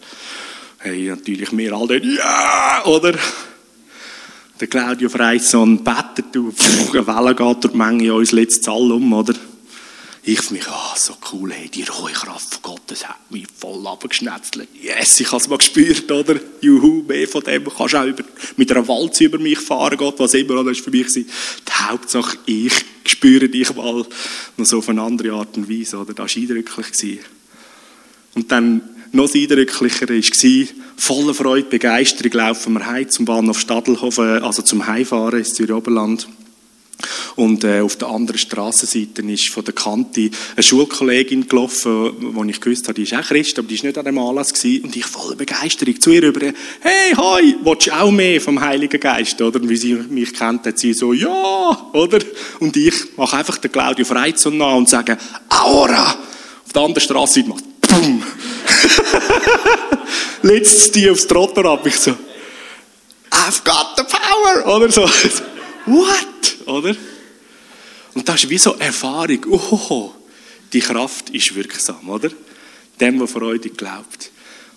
Hey, natürlich wir alle, ja, oder? Der Claudio Freisson betet, du, <laughs> eine Welle geht durch die Menge uns letztes All um, oder? Ich für mich, ah, so cool, hey, die rohe Kraft von Gott, das hat mich voll abgeschnetzelt. Yes, ich habe es mal gespürt, oder? Juhu, mehr von dem kannst du auch über, mit einer Walze über mich fahren, Gott, was immer, das war für mich die Hauptsache, ich spüre dich mal noch so auf eine andere Art und Weise, oder? Das war eindrücklich. Und dann, noch eindrücklicher war, voller Freude, Begeisterung laufen wir heim zum Bahnhof Stadelhofen, also zum Heimfahren ins Zürich Oberland. Und äh, auf der anderen Straßenseite ist von der Kante eine Schulkollegin gelaufen, wo ich gewusst habe, die ist auch Christ, aber die ist nicht an dem Anlass gewesen. Und ich voller Begeisterung zu ihr rüber, hey, hoi, willst du auch mehr vom Heiligen Geist, oder? Und wie sie mich kennt, hat sie so, ja, oder? Und ich mache einfach den Claudio Freizon nach und sage, Aura! Auf der anderen Straßenseite macht, boom! Letztes <laughs> die aufs Trotter ab, ich so, I've got the power, oder so. What? Oder? Und das ist wie so Erfahrung. Oh, die Kraft ist wirksam, oder? Dem, der Freude glaubt.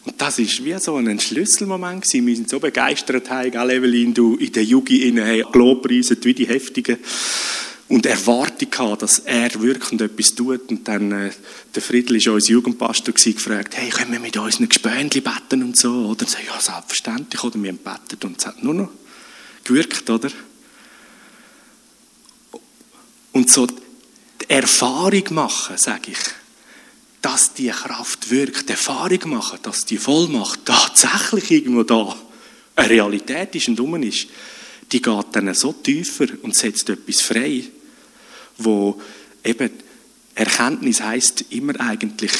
Und das ist wie so ein Schlüsselmoment gewesen. Wir sind so begeistert, hey, gell, Evelyn, du in der innen, hey, Lobpreisen, wie die Heftigen. Und Erwartung gehabt, dass er wirkend etwas tut. Und dann, äh, der Friedl ist unser Jugendpastor gewesen, gefragt, hey, können wir mit unseren Gespönchen beten und so? Oder so, ja, selbstverständlich. Oder wir haben betet und es hat nur noch gewirkt, oder? Und so die Erfahrung machen, sage ich, dass die Kraft wirkt, die Erfahrung machen, dass die Vollmacht tatsächlich irgendwo da eine Realität ist und um ist, die geht dann so tiefer und setzt etwas frei, wo eben Erkenntnis heißt immer eigentlich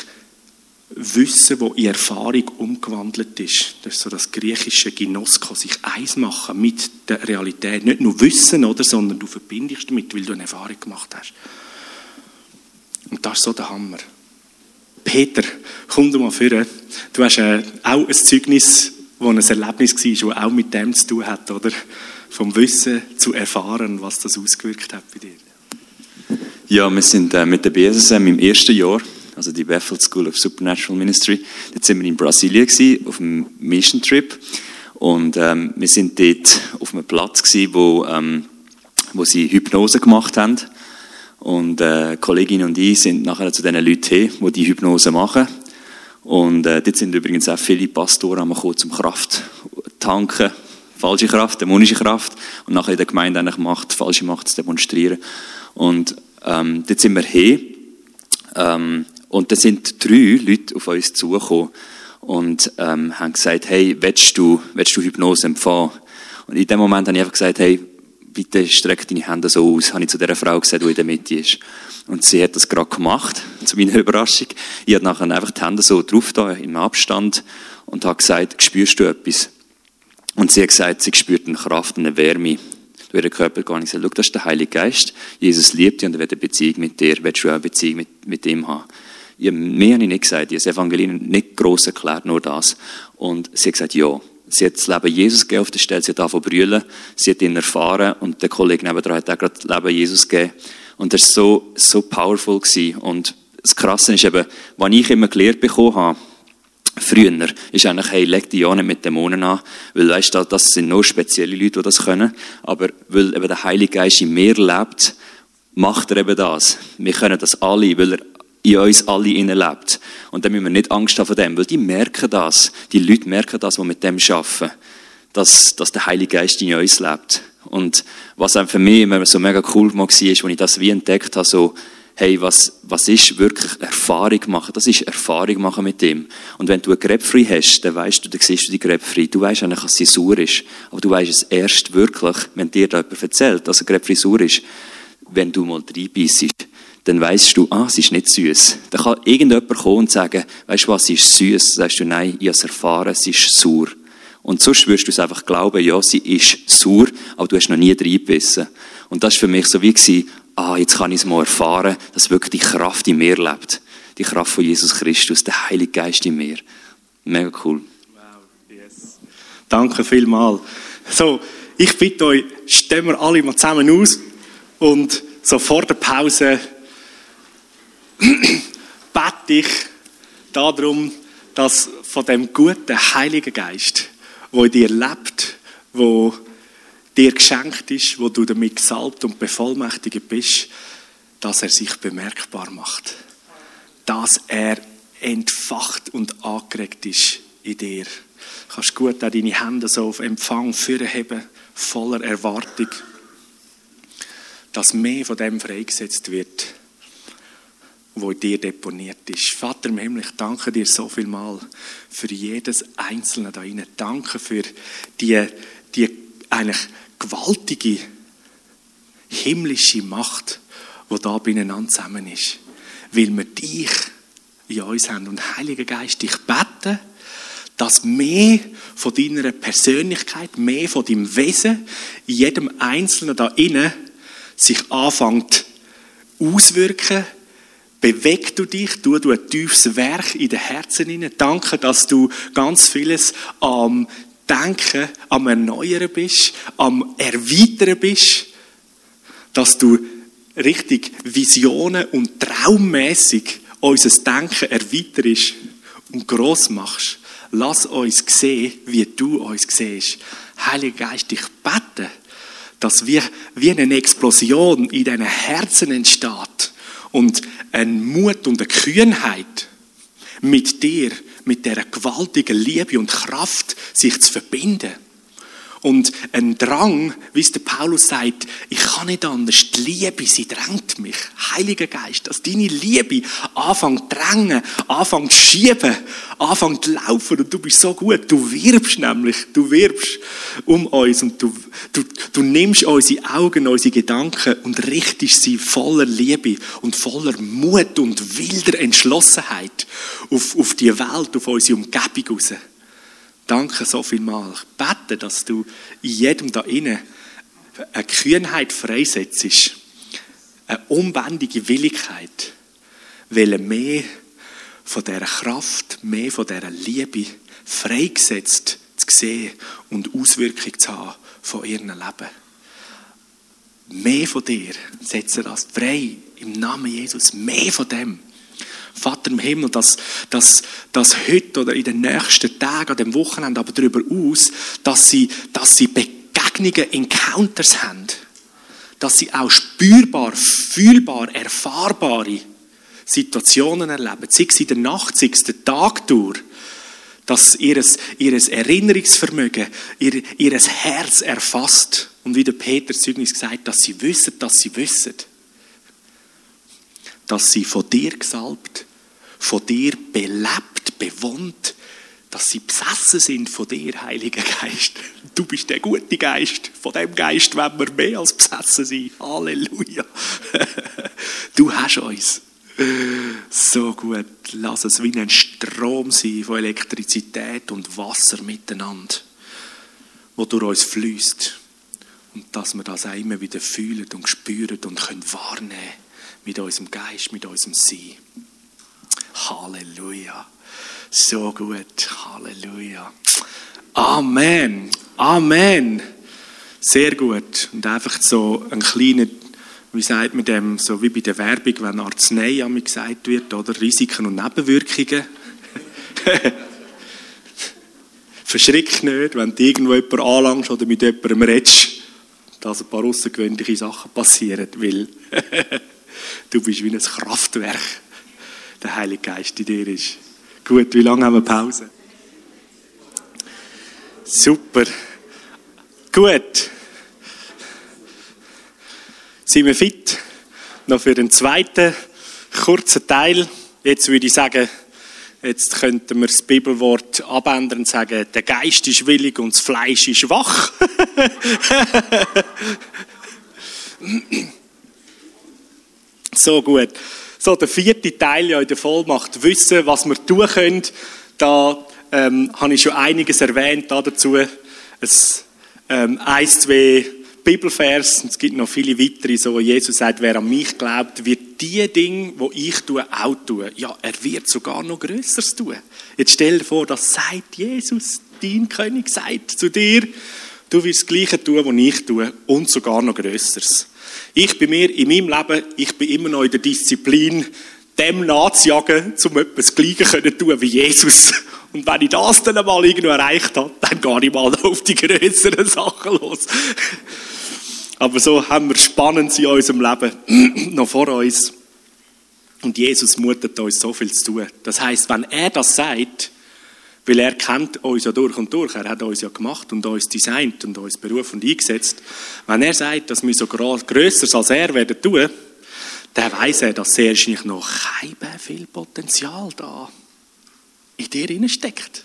Wissen, wo in Erfahrung umgewandelt ist. Das ist so das griechische Ginosko, sich eins machen mit der Realität. Nicht nur Wissen, oder, sondern du verbindest damit, weil du eine Erfahrung gemacht hast. Und das ist so der Hammer. Peter, komm du mal vor. Du hast äh, auch ein Zeugnis, das ein Erlebnis war, das auch mit dem zu tun hat, oder? Vom Wissen zu erfahren, was das ausgewirkt hat bei dir. Ja, wir sind äh, mit der BSSM im ersten Jahr also die Bethel School of Supernatural Ministry. Dort sind wir in Brasilien gewesen, auf einem Mission Trip. Und ähm, wir sind dort auf einem Platz gewesen, wo, ähm, wo sie Hypnose gemacht haben. Und äh, Kollegin und ich sind nachher zu den Leuten hin, die die Hypnose machen. Und äh, dort sind übrigens auch viele Pastoren gekommen, zum Kraft tanken, falsche Kraft, dämonische Kraft, und nachher in der Gemeinde eigentlich Macht, falsche Macht zu demonstrieren. Und ähm, dort sind wir hin, ähm, und da sind drei Leute auf uns zugekommen und ähm, haben gesagt, hey, willst du, willst du Hypnose empfangen? Und in dem Moment habe ich einfach gesagt, hey, bitte streck deine Hände so aus, habe ich zu der Frau gesagt, die in der Mitte ist. Und sie hat das gerade gemacht, <laughs> zu meiner Überraschung. Ich habe nachher einfach die Hände so drauf da, im Abstand, und habe gesagt, spürst du etwas? Und sie hat gesagt, sie spürt eine Kraft, eine Wärme durch ihren Körper gar nicht. Schau, das ist der Heilige Geist. Jesus liebt dich und er will eine Beziehung mit dir. Willst du auch eine Beziehung mit, mit ihm haben? Ich, mehr habe ich nicht gesagt. Ich habe das Evangelium nicht gross erklärt, nur das. Und sie hat gesagt, ja. Sie hat das Leben Jesus gegeben auf der Stelle, sie hat zu brüllen, sie hat ihn erfahren und der Kollege nebenan hat auch gerade das Leben Jesus gegeben. Und das war so, so powerful. Gewesen. Und das Krasse ist eben, was ich immer gelehrt bekommen habe, früher, ist eigentlich, hey, leg dich ja nicht mit Dämonen an, weil, weißt du, das sind nur spezielle Leute, die das können, aber weil eben der Heilige Geist in mir lebt, macht er eben das. Wir können das alle, weil er in uns alle lebt. Und dann müssen wir nicht Angst haben vor dem, weil die merken das. Die Leute merken das, die mit dem arbeiten. Dass, dass der Heilige Geist in uns lebt. Und was auch für mich immer so mega cool war, ist, als ich das wie entdeckt habe, so, hey, was, was ist wirklich Erfahrung machen? Das ist Erfahrung machen mit ihm. Und wenn du eine Gräbfrei hast, dann weißt du, dann siehst du die Gräbfrei. Du weißt eigentlich, dass sie sauer ist. Aber du weißt es erst wirklich, wenn dir da jemand erzählt, dass eine Gräbfrei sauer ist, wenn du mal reinbeißt dann weißt du, ah, sie ist nicht süß. Dann kann irgendjemand kommen und sagen, weißt du was, sie ist süß. Dann sagst du, nein, ich habe es erfahren, sie ist sauer. Und sonst wirst du es einfach glauben, ja, sie ist sauer, aber du hast noch nie reingebissen. Und das war für mich so wie gewesen, ah, jetzt kann ich es mal erfahren, dass wirklich die Kraft in mir lebt. Die Kraft von Jesus Christus, der Heilige Geist in mir. Mega cool. Wow, yes. Danke vielmals. So, ich bitte euch, stellen wir alle mal zusammen aus und so vor der Pause <clears throat> bete ich darum, dass von dem guten Heiligen Geist, wo in dir lebt, wo dir geschenkt ist, wo du damit gesalbt und bevollmächtigt bist, dass er sich bemerkbar macht. Dass er entfacht und angeregt ist in dir. Du kannst gut auch deine Hände so auf Empfang führen voller Erwartung, dass mehr von dem freigesetzt wird wo in dir deponiert ist. Vater im Himmel, ich danke dir so viel mal für jedes Einzelne da rein. Danke für die, die eigentlich gewaltige himmlische Macht, wo da beieinander zusammen ist. Weil wir dich in uns haben. Und Heiliger Geist, ich bete, dass mehr von deiner Persönlichkeit, mehr von deinem Wesen in jedem Einzelnen da innen sich anfängt auswirken, Beweg du dich, tu du ein tiefes Werk in den Herzen hinein. Danke, dass du ganz vieles am Denken, am Erneuern bist, am Erweitern bist, dass du richtig Visionen und traummäßig unser Denken erweiterst und gross machst. Lass uns sehen, wie du uns siehst. Heiliger Geist, ich bete, dass wir wie eine Explosion in deinen Herzen entsteht und ein Mut und eine Kühnheit mit dir, mit der gewaltigen Liebe und Kraft, sich zu verbinden. Und ein Drang, wie es der Paulus sagt, ich kann nicht anders, die Liebe, sie drängt mich. Heiliger Geist, dass deine Liebe anfängt zu drängen, anfängt zu schieben, anfängt zu laufen und du bist so gut. Du wirbst nämlich, du wirbst um uns und du, du, du nimmst unsere Augen, unsere Gedanken und richtest sie voller Liebe und voller Mut und wilder Entschlossenheit auf, auf die Welt, auf unsere Umgebung raus. Danke so viel mal. Ich bete, dass du in jedem da innen eine Kühnheit freisetzt, eine unbändige Willigkeit, weil mehr von dieser Kraft, mehr von dieser Liebe freigesetzt zu sehen und Auswirkungen zu haben von ihrem Leben. Mehr von dir, setze das frei im Namen Jesus, mehr von dem. Vater im Himmel, dass, dass, dass heute oder in den nächsten Tagen, an dem Wochenende, aber darüber aus, dass sie, dass sie Begegnungen, Encounters haben. Dass sie auch spürbar, fühlbar, erfahrbare Situationen erleben. Sei es in der Nacht, sei es der Tag durch. dass ihres, ihres Erinnerungsvermögen, ihr, ihres Herz erfasst. Und wie der Peter Zeugnis gesagt, dass sie wissen, dass sie wissen, dass sie von dir gesalbt, von dir belebt, bewohnt, dass sie besessen sind von dir, Heiliger Geist. Du bist der gute Geist. Von dem Geist wollen wir mehr als besessen sein. Halleluja. <laughs> Du hast uns. So gut. Lass es wie ein Strom sein von Elektrizität und Wasser miteinander, wo durch uns fließt. Und dass wir das auch immer wieder fühlen und spüren und können wahrnehmen mit unserem Geist, mit unserem Sein. Halleluja. So gut. Halleluja. Amen. Amen. Sehr gut. Und einfach so ein kleiner, wie sagt man dem, so wie bei der Werbung, wenn Arznei an gesagt wird, oder Risiken und Nebenwirkungen. <laughs> Verschrick nicht, wenn du irgendwo jemanden anlangst oder mit jemandem redest, dass ein paar außergewöhnliche Sachen passieren, weil <laughs> du bist wie ein Kraftwerk. Der Heilige Geist in dir ist. Gut, wie lange haben wir Pause? Super. Gut. Sind wir fit? Noch für den zweiten kurzen Teil. Jetzt würde ich sagen, jetzt könnten wir das Bibelwort abändern und sagen, der Geist ist willig und das Fleisch ist schwach. <laughs> so gut. So, der vierte Teil ja in der Vollmacht, wissen, was wir tun können. Da ähm, habe ich schon einiges erwähnt da dazu. Es, ähm, eins, zwei Bibelvers, es gibt noch viele weitere, so Jesus sagt, wer an mich glaubt, wird die Dinge, die ich tue, auch tun. Ja, er wird sogar noch Größeres tun. Jetzt stell dir vor, das sagt Jesus, dein König sagt zu dir, du wirst das Gleiche tun, was ich tue, und sogar noch Größeres. Ich bin mir in meinem Leben, ich bin immer noch in der Disziplin, dem nachzujagen, um etwas das Gleiche zu tun wie Jesus. Und wenn ich das dann einmal irgendwo erreicht habe, dann gehe ich mal <laughs> auf die größeren Sachen los. Aber so haben wir Spannendes in unserem Leben <clears throat> noch vor uns. Und Jesus mutet uns so viel zu tun. Das heißt, wenn er das sagt, weil er kennt uns ja durch und durch, er hat uns ja gemacht und uns designt und uns berufen und eingesetzt. Wenn er sagt, dass wir so grösser als er werden tun, dann weiß er, dass sehr wahrscheinlich noch kein viel Potenzial da in dir steckt.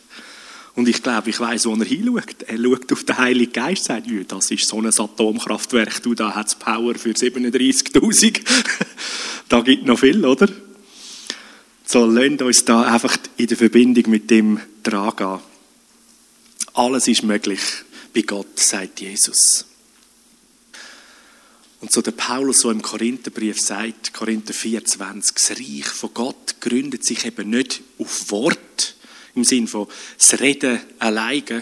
Und ich glaube, ich weiß, wo er hinschaut. Er schaut auf den Heiligen Geist und sagt, das ist so ein Atomkraftwerk, du, da hat es Power für 37.000. <laughs> da gibt noch viel, oder? So, lasst uns da einfach in der Verbindung mit dem dran gehen. Alles ist möglich bei Gott, sagt Jesus. Und so der Paulus so im Korintherbrief sagt, Korinther 24, das Reich von Gott gründet sich eben nicht auf Wort, im Sinn von das Reden alleine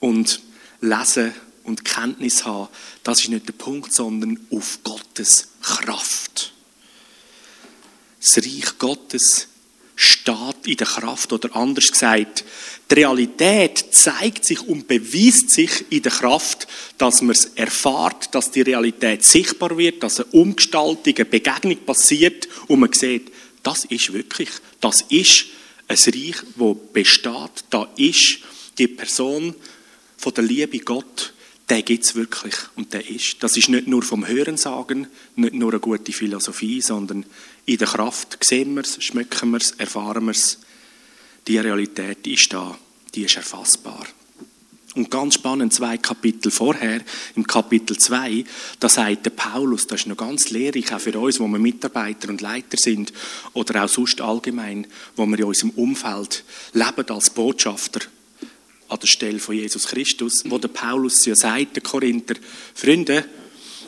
und Lesen und Kenntnis haben. Das ist nicht der Punkt, sondern auf Gottes Kraft. Das Reich Gottes steht in der Kraft oder anders gesagt, die Realität zeigt sich und beweist sich in der Kraft, dass man es erfahrt, dass die Realität sichtbar wird, dass eine Umgestaltung, eine Begegnung passiert und man sieht, das ist wirklich, das ist ein Reich, wo besteht, da ist die Person von der Liebe Gott, der gibt es wirklich und der ist. Das ist nicht nur vom Hören sagen, nicht nur eine gute Philosophie, sondern in der Kraft sehen wir es, schmecken wir es, erfahren wir es. Die Realität ist da, die ist erfassbar. Und ganz spannend, zwei Kapitel vorher, im Kapitel 2, da sagt der Paulus, das ist noch ganz lehrreich, auch für uns, wo wir Mitarbeiter und Leiter sind, oder auch sonst allgemein, wo wir in unserem Umfeld leben als Botschafter an der Stelle von Jesus Christus, wo der Paulus ja sagt, der Korinther, Freunde,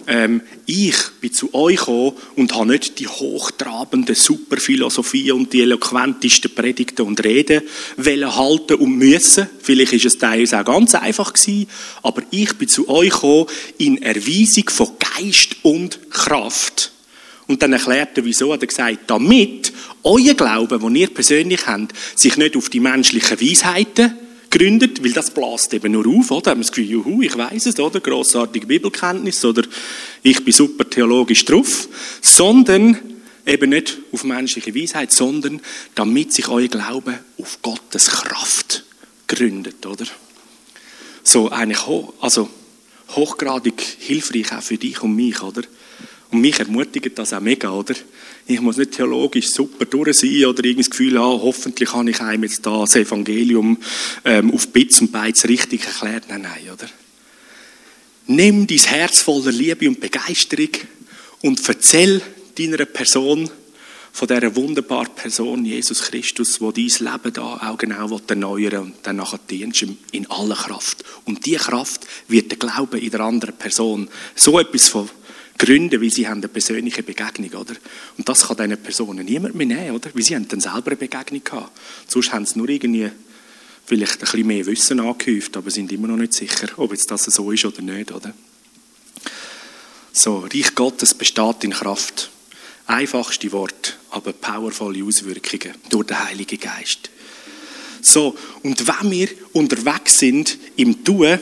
ähm, ich bin zu euch gekommen und habe nicht die hochtrabende Superphilosophie und die eloquentesten Predigten und Reden wollen halten und müssen. Vielleicht ist es teilweise auch ganz einfach gewesen, aber ich bin zu euch gekommen in Erweisung von Geist und Kraft. Und dann erklärt er, wieso, hat er gesagt, damit euer Glaube, den ihr persönlich habt, sich nicht auf die menschlichen Weisheiten gegründet, weil das bläst eben nur auf, oder? Haben wir das Gefühl, juhu, ich weiß es, oder? Grossartige Bibelkenntnis, oder? Ich bin super theologisch drauf. Sondern eben nicht auf menschliche Weisheit, sondern damit sich euer Glaube auf Gottes Kraft gegründet, oder? So eigentlich also hochgradig hilfreich auch für dich und mich, oder? Und mich ermutigt das auch mega, oder? Ich muss nicht theologisch super durch sein oder irgendwie das Gefühl haben, hoffentlich habe ich einem jetzt da das Evangelium ähm, auf Bits und Bytes richtig erklärt. Nein, nein, oder? Nimm dein Herz voller Liebe und Begeisterung und erzähl deiner Person von dieser wunderbaren Person, Jesus Christus, wo dein Leben da auch genau erneuern und dann nachher dienst in aller Kraft. Und diese Kraft wird der Glaube in der anderen Person so etwas von gründen, weil sie haben eine persönliche Begegnung, oder? Und das kann diesen Personen niemand mehr nehmen, oder? Weil sie haben dann selber eine Begegnung gehabt. Sonst haben sie nur irgendwie vielleicht ein bisschen mehr Wissen angehäuft, aber sind immer noch nicht sicher, ob jetzt das so ist oder nicht, oder? So, Reich Gottes besteht in Kraft. Einfachste Wort, aber powervolle Auswirkungen durch den Heiligen Geist. So, und wenn wir unterwegs sind im Tun,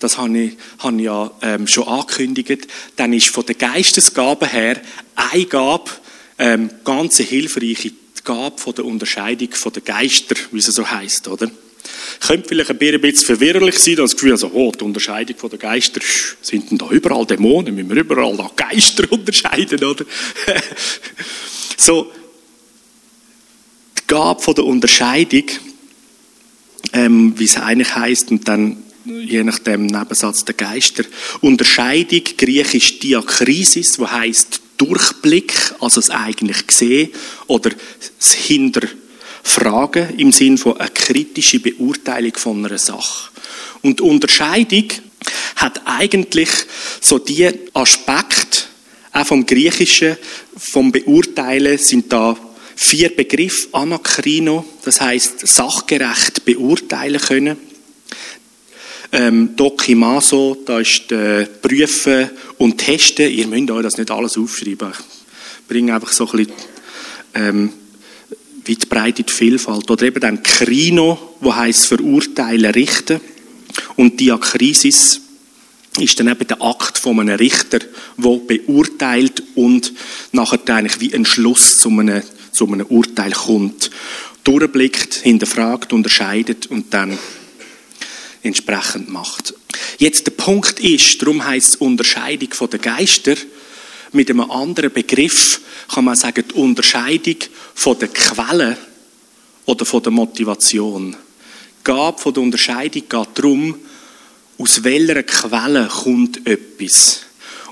das habe ich, habe ich ja ähm, schon angekündigt, dann ist von der Geistesgabe her eine Gabe ähm, ganz hilfreiche die Gabe von der Unterscheidung von der Geister, wie es so heißt, oder? Könnte vielleicht ein bisschen verwirrlich sein, das Gefühl, also, oh, die Unterscheidung von der Geister, sind denn da überall Dämonen, müssen wir überall da Geister <laughs> unterscheiden, oder? <laughs> so, die Gabe von der Unterscheidung, ähm, wie es eigentlich heißt, und dann je nach dem Nebensatz der Geister. Unterscheidung, griechisch Diakrisis, wo heißt Durchblick, also das eigentlich sehen oder das Hinterfragen im Sinn von einer kritischen Beurteilung von einer Sache. Und Unterscheidung hat eigentlich so die Aspekte, auch vom Griechischen, vom Beurteilen sind da vier Begriffe, Anakrino, das heißt sachgerecht beurteilen können ähm, Dokimaso, da ist äh, Prüfen und Testen. Ihr müsst euch das nicht alles aufschreiben. Ich bringe einfach so ein bisschen ähm, weit breit in die Vielfalt. Oder eben dann Krino, wo heißt verurteilen, richten. Und Diakrisis ist dann eben der Akt von einem Richter, der beurteilt und nachher eigentlich wie ein Schluss zu einem, zu einem Urteil kommt. Durchblickt, hinterfragt, unterscheidet und dann entsprechend macht. Jetzt der Punkt ist, darum heißt es Unterscheidung von der Geister, mit einem anderen Begriff kann man sagen, die Unterscheidung von der Quelle oder von der Motivation. Gabe von der Unterscheidung geht darum, aus welcher Quelle kommt etwas.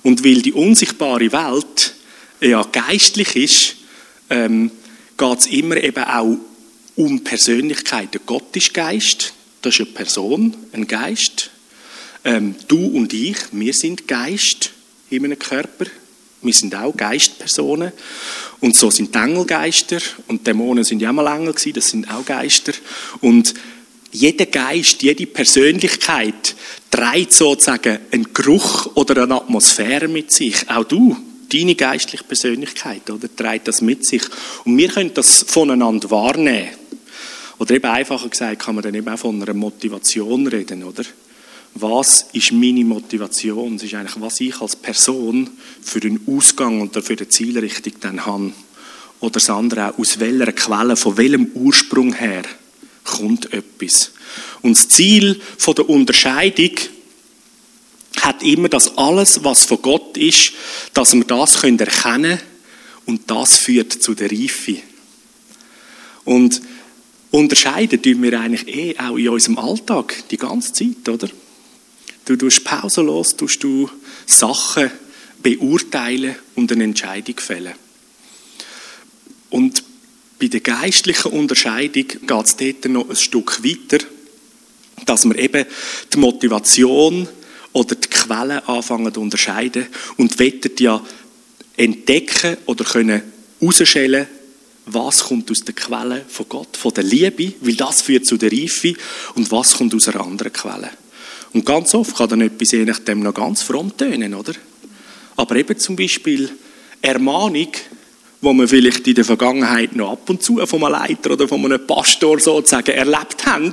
Und weil die unsichtbare Welt ja geistlich ist, ähm, geht es immer eben auch um Persönlichkeiten. Gott ist Geist, das ist eine Person, ein Geist. Ähm, du und ich, wir sind Geist in einem Körper. Wir sind auch Geistpersonen. Und so sind die Engel Geister. Und Dämonen sind ja auch mal Engel gewesen, das sind auch Geister. Und jeder Geist, jede Persönlichkeit trägt sozusagen einen Geruch oder eine Atmosphäre mit sich. Auch du, deine geistliche Persönlichkeit, oder, trägt das mit sich. Und wir können das voneinander wahrnehmen. Oder eben einfacher gesagt, kann man dann eben auch von einer Motivation reden, oder? Was ist meine Motivation? Das ist eigentlich, was ich als Person für den Ausgang und für die Zielrichtung dann habe. Oder das andere auch, aus welcher Quelle, von welchem Ursprung her kommt etwas. Und das Ziel von der Unterscheidung hat immer, dass alles, was von Gott ist, dass wir das erkennen können und das führt zu der Reife. Und unterscheiden tun wir eigentlich eh auch in unserem Alltag die ganze Zeit, oder? Du tust pausenlos, tust du Sachen beurteilen und eine Entscheidung fällen. Und bei der geistlichen Unterscheidung geht es dort noch ein Stück weiter, dass wir eben die Motivation oder die Quelle anfangen zu unterscheiden und wettet ja entdecken oder können herausstellen, was kommt aus der Quelle von Gott, von der Liebe, weil das führt zu der Reife und was kommt aus einer anderen Quelle. Und ganz oft kann dann etwas je nachdem noch ganz fromm tönen, oder? Aber eben zum Beispiel Ermahnung, wo man vielleicht in der Vergangenheit noch ab und zu von einem Leiter oder von einem Pastor sozusagen erlebt haben.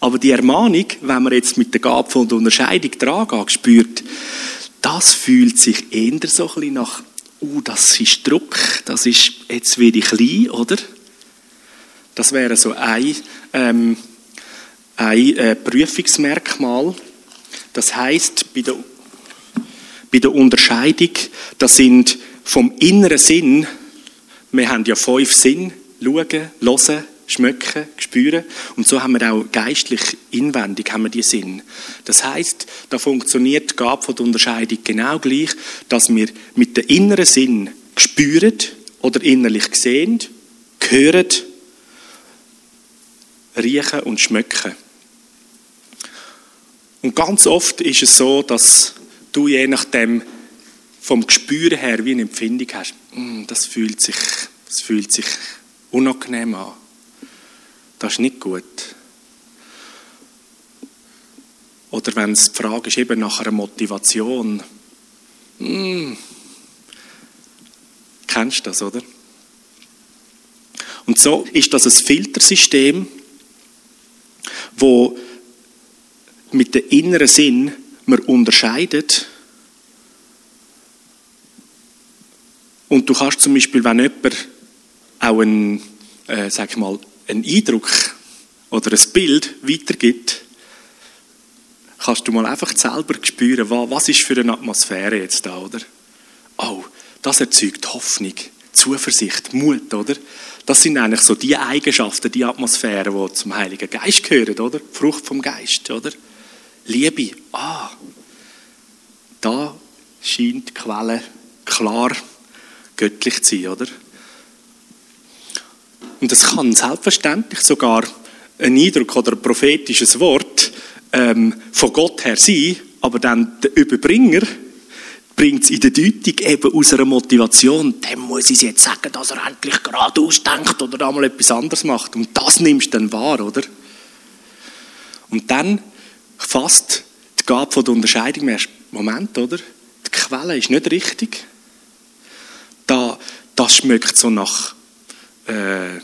Aber die Ermahnung, wenn man jetzt mit der Gabe von der Unterscheidung dran geht, spürt, das fühlt sich eher so ein bisschen nach uh, das ist Druck, das ist, jetzt ich klein, oder? Das wäre so ein, ähm, ein äh, Prüfungsmerkmal. Das heißt bei der, bei der Unterscheidung, das sind vom inneren Sinn, wir haben ja fünf Sinn, schauen, hören, schmecken, spüren. Und so haben wir auch geistlich inwendig haben wir die Sinn. Das heißt, da funktioniert die Gabe von der Unterscheidung genau gleich, dass wir mit dem inneren Sinn spüren oder innerlich sehen, hören, riechen und schmecken. Und ganz oft ist es so, dass du je nachdem vom Gespür her wie eine Empfindung hast. Mm, das fühlt sich, das fühlt sich unangenehm an. Das ist nicht gut. Oder wenn es die Frage ist eben nach einer Motivation. Hm. Kennst du das, oder? Und so ist das ein Filtersystem, wo mit dem inneren Sinn man unterscheidet. Und du kannst zum Beispiel, wenn jemand auch einen, äh, sag mal, einen Eindruck oder ein Bild weitergibt, kannst du mal einfach selber spüren, was ist für eine Atmosphäre jetzt da, oder? Oh, das erzeugt Hoffnung, Zuversicht, Mut, oder? Das sind eigentlich so die Eigenschaften, die Atmosphäre, die zum Heiligen Geist gehören, oder? Frucht vom Geist, oder? Liebe, ah, da scheint die Quelle klar göttlich zu sein, oder? Und es kann selbstverständlich sogar ein Eindruck oder ein prophetisches Wort ähm, von Gott her sein, aber dann der Überbringer bringt es in der Deutung eben aus einer Motivation, dem muss ich jetzt sagen, dass er endlich gerade ausdenkt oder da mal etwas anderes macht. Und das nimmst du dann wahr, oder? Und dann fasst die Gabe von der Unterscheidung ersten Moment, oder? Die Quelle ist nicht richtig. Da, das schmeckt so nach äh,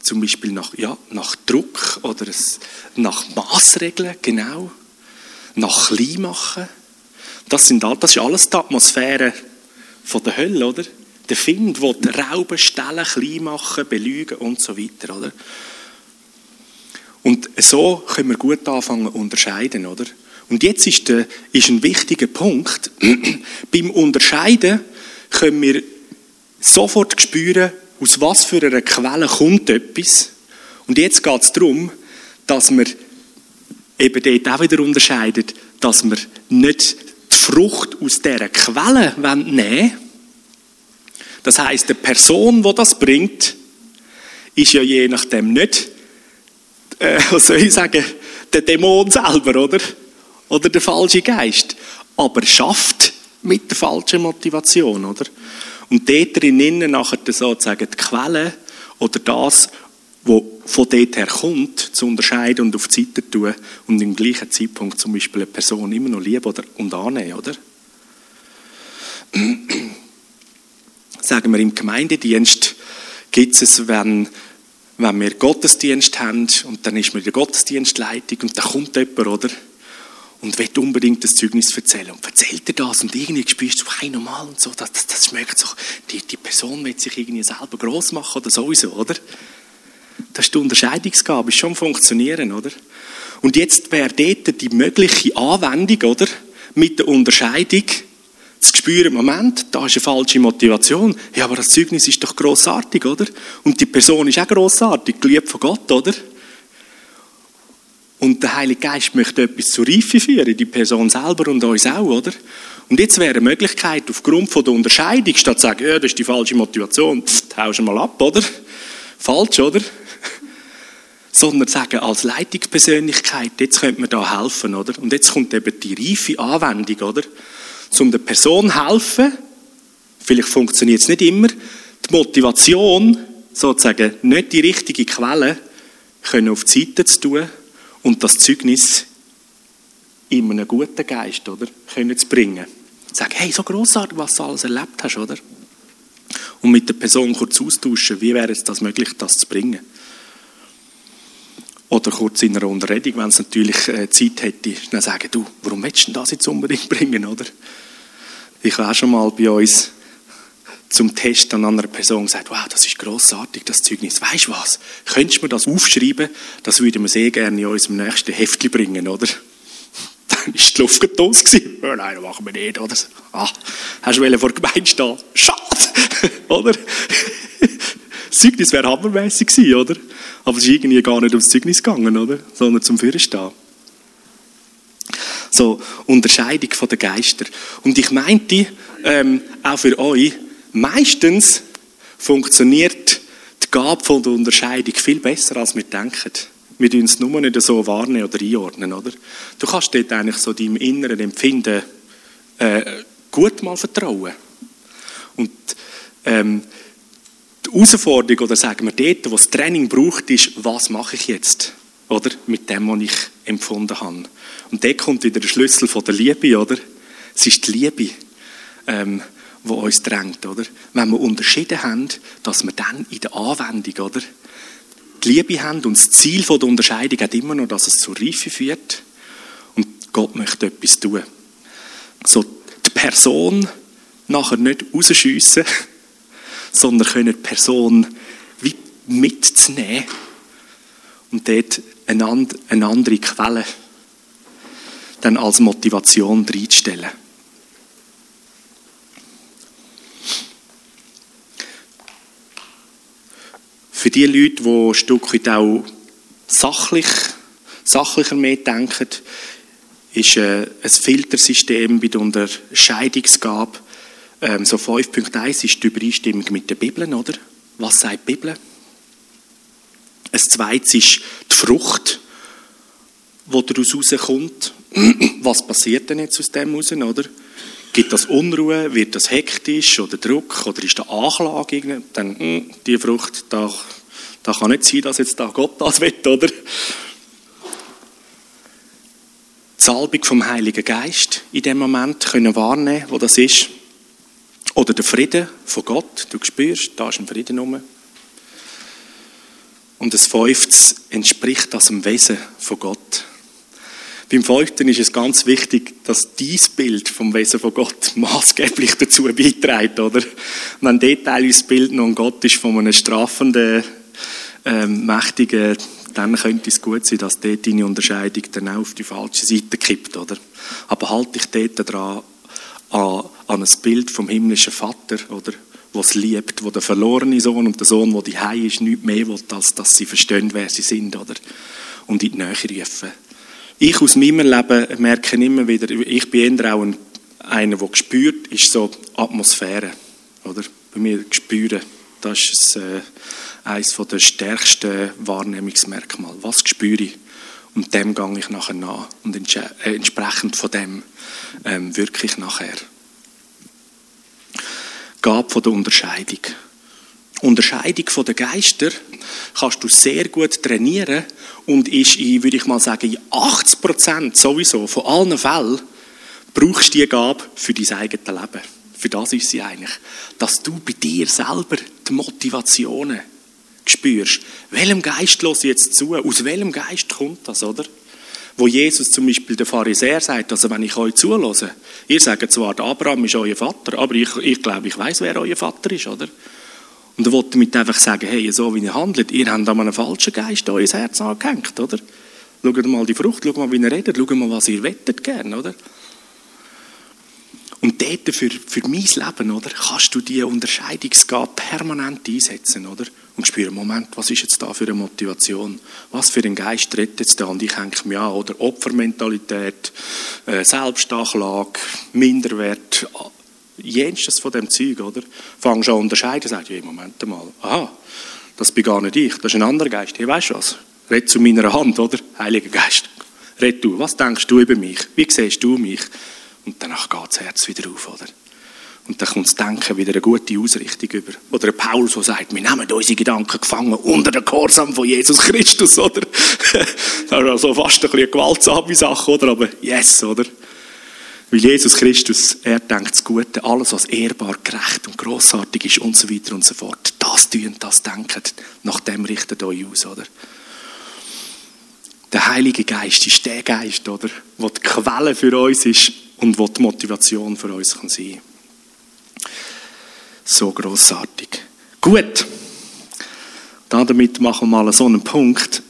zum Beispiel nach, ja, nach Druck oder es, nach Maßregeln, genau, nach Kleinmachen. Das, sind, das ist alles die Atmosphäre von der Hölle, oder? Der Find, der rauben, stellen, klein machen, belügen und so weiter, oder? Und so können wir gut anfangen unterscheiden, oder? Und jetzt ist, der, ist ein wichtiger Punkt. <clears throat> Beim Unterscheiden können wir sofort spüren, aus was für einer Quelle kommt etwas. Und jetzt geht es darum, dass wir eben dort auch wieder unterscheiden, dass wir nicht die Frucht aus dieser Quelle nehmen wollen. Das heißt, die Person, die das bringt, ist ja je nachdem nicht, äh, <laughs> was soll ich sagen, der Dämon selber, oder? Oder der falsche Geist. Aber schafft mit der falschen Motivation, oder? Und dort drinnen nachher sozusagen die Quelle oder das, was von dort her kommt, zu unterscheiden und auf die Seite tun und im gleichen Zeitpunkt zum Beispiel eine Person immer noch lieben oder, und annehmen, oder? Sagen wir im Gemeindedienst gibt es, wenn, wenn wir Gottesdienst haben und dann ist mir die Gottesdienstleitung und da kommt jemand, oder? Und will unbedingt das Zeugnis erzählen. Und erzählt er das und irgendwie spürst du, hey, normal und so, das, das, schmeckt so, die, die Person will sich irgendwie selber groß machen oder sowieso, oder? Das ist die Unterscheidungsgabe, ist schon funktionieren, oder? Und jetzt wäre dort die mögliche Anwendung, oder? Mit der Unterscheidung, zu spüren, Moment, da ist eine falsche Motivation. Ja, aber das Zeugnis ist doch großartig, oder? Und die Person ist auch großartig, geliebt von Gott, oder? Und der Heilige Geist möchte etwas zur Reife führen, die Person selber und uns auch, oder? Und jetzt wäre eine Möglichkeit, aufgrund von der Unterscheidung, statt zu sagen, ja, das ist die falsche Motivation, pff, du mal ab, oder? Falsch, oder? <laughs> Sondern sagen, als Leitungspersönlichkeit, jetzt könnte man da helfen, oder? Und jetzt kommt eben die reife Anwendung, oder? Um der Person helfen, vielleicht funktioniert es nicht immer, die Motivation, sozusagen, nicht die richtige Quelle, können auf die Seite zu tun, und das Zeugnis in einem guten Geist, oder? Können zu bringen. Sagen, hey, so großartig, was du alles erlebt hast, oder? Und mit der Person kurz austauschen, wie wäre es das möglich, das zu bringen? Oder kurz in einer Unterredung, wenn es natürlich äh, Zeit hätte, dann sagen, du, warum willst du das jetzt unbedingt bringen, oder? Ich war schon mal bei uns zum Test an einer Person gesagt, wow, das ist großartig, das Zeugnis. Weißt du was? Könntest du mir das aufschreiben? Das würden wir sehr gerne in unserem nächsten Heftchen bringen, oder? <laughs> Dann ist die Luft getos gewesen. Oh nein, das machen wir nicht, oder? Ah, hast du vor der Gemeinde stehen? Schade! <laughs> oder? Das Zeugnis wäre hammermässig gewesen, oder? Aber es ist irgendwie gar nicht ums Zeugnis gegangen, oder? Sondern zum Führerstehen. So, Unterscheidung den Geister. Und ich meinte, ähm, auch für euch, meistens funktioniert die Gabe von der Unterscheidung viel besser, als wir denken. Wir tun es nur nicht so wahrnehmen oder einordnen, oder? Du kannst dort eigentlich so deinem inneren Empfinden äh, gut mal vertrauen. Und ähm, die Herausforderung, oder sagen wir dort, wo das Training braucht, ist, was mache ich jetzt? Oder? Mit dem, was ich empfunden habe. Und da kommt wieder der Schlüssel von der Liebe, oder? Es ist die Liebe, ähm, die uns drängt, oder? Wenn wir unterschieden haben, dass wir dann in der Anwendung, oder? Die Liebe haben und das Ziel der Unterscheidung hat immer noch, dass es zur Reife führt. Und Gott möchte etwas tun. So, die Person nachher nicht rausschiessen, <laughs> sondern können die Person wie mitzunehmen und dort eine, andere Quelle dann als Motivation reinzustellen. Für die Leute, die ein Stück weit auch sachlich, sachlicher mehr denken, ist äh, ein Filtersystem bei der Unterscheidungsgabe ähm, so 5.1 ist die Übereinstimmung mit der Bibel, oder? Was sagt die Bibel? Ein zweites ist die Frucht, die daraus rauskommt. <clears throat> Was passiert denn jetzt aus dem raus, oder? Gibt das Unruhe? Wird das hektisch oder Druck? Oder ist da Anklage? Dann, mh, hm, die Frucht, da, da kann nicht sein, dass jetzt da Gott das will, oder? Die Salbung vom Heiligen Geist in dem Moment können wahrnehmen, wo das ist. Oder der Frieden von Gott. Du spürst, da ist ein Frieden rum. Und das Fünftes entspricht das dem Wesen von Gott. Beim Fünften ist es ganz wichtig, dass dieses Bild vom Wesen von Gott <laughs> maßgeblich dazu beiträgt, oder? Wenn dort das Bild noch Gott ist von einem strafenden, ähm, mächtigen, dann könnte es gut sein, dass dort deine Unterscheidung dann auch auf die falsche Seite kippt, oder? Aber halte dich dort dran an, an ein Bild vom himmlischen Vater, oder? Was liebt, wo der verlorene Sohn und der Sohn, der die Hei ist, nicht mehr will, als dass sie verstehen, wer sie sind, oder? Und in die Nähe rufen. Ich aus meinem Leben merke immer wieder, ich bin eher auch ein, einer, der spürt, ist so Atmosphäre, oder? Bei mir spüren, das ist äh, eines der stärksten Wahrnehmungsmerkmale. Was spüre ich? Und dem gehe ich nachher nach. Und äh, entsprechend von dem ähm, wirklich nachher. Gab von der Unterscheidung. Unterscheidung den Geister kannst du sehr gut trainieren und ist in, würde ich mal sagen, in 80 Prozent sowieso von allen Fällen brauchst du die Gabe für dein eigenes Leben. Für das ist sie eigentlich. Dass du bei dir selber die Motivationen spürst. Welchem Geist los jetzt zu? Aus welchem Geist kommt das, oder? Wo Jesus zum Beispiel der Pharisäer sagt, also wenn ich euch zulasse, ihr sagt zwar, Abraham ist euer Vater, aber ich, ich glaube, ich weiß, wer euer Vater ist, oder? Und er wollte damit einfach sagen, hey, so wie ihr handelt, ihr habt an einen falschen Geist euer Herz angehängt, oder? Schaut mal die Frucht, schaut mal, wie ihr redet, schaut mal, was ihr wettet gern, oder? Und dort für, für mein Leben, oder, kannst du diese Unterscheidungsgabe permanent einsetzen, oder? Und spüren, Moment, was ist jetzt da für eine Motivation? Was für ein Geist redet jetzt da? Und ich hänge mir an, oder? Opfermentalität, äh, Selbstanklage, Minderwert, jenstes von dem Zeug, oder? Fangst an unterscheiden, sagst, hey, Moment mal, aha, das bin gar nicht ich, das ist ein anderer Geist. Hey, weißt du was? Red zu meiner Hand, oder? Heiliger Geist. Red du, was denkst du über mich? Wie siehst du mich? Und danach geht das Herz wieder auf, oder? Und dann kommt das Denken wieder eine gute Ausrichtung über. Oder Paulus, der sagt, wir nehmen unsere Gedanken gefangen unter den Gehorsam von Jesus Christus, oder? das <laughs> ist also fast ein bisschen eine gewaltsame Sache, oder? Aber yes, oder? Weil Jesus Christus, er denkt das Gute, alles, was ehrbar, gerecht und grossartig ist und so weiter und so fort. Das tun, das denken, nach dem richtet euch aus, oder? Der Heilige Geist ist der Geist, oder? Der die Quelle für uns ist und wo die Motivation für uns kann sein So großartig. Gut. Damit machen wir mal so einen Punkt.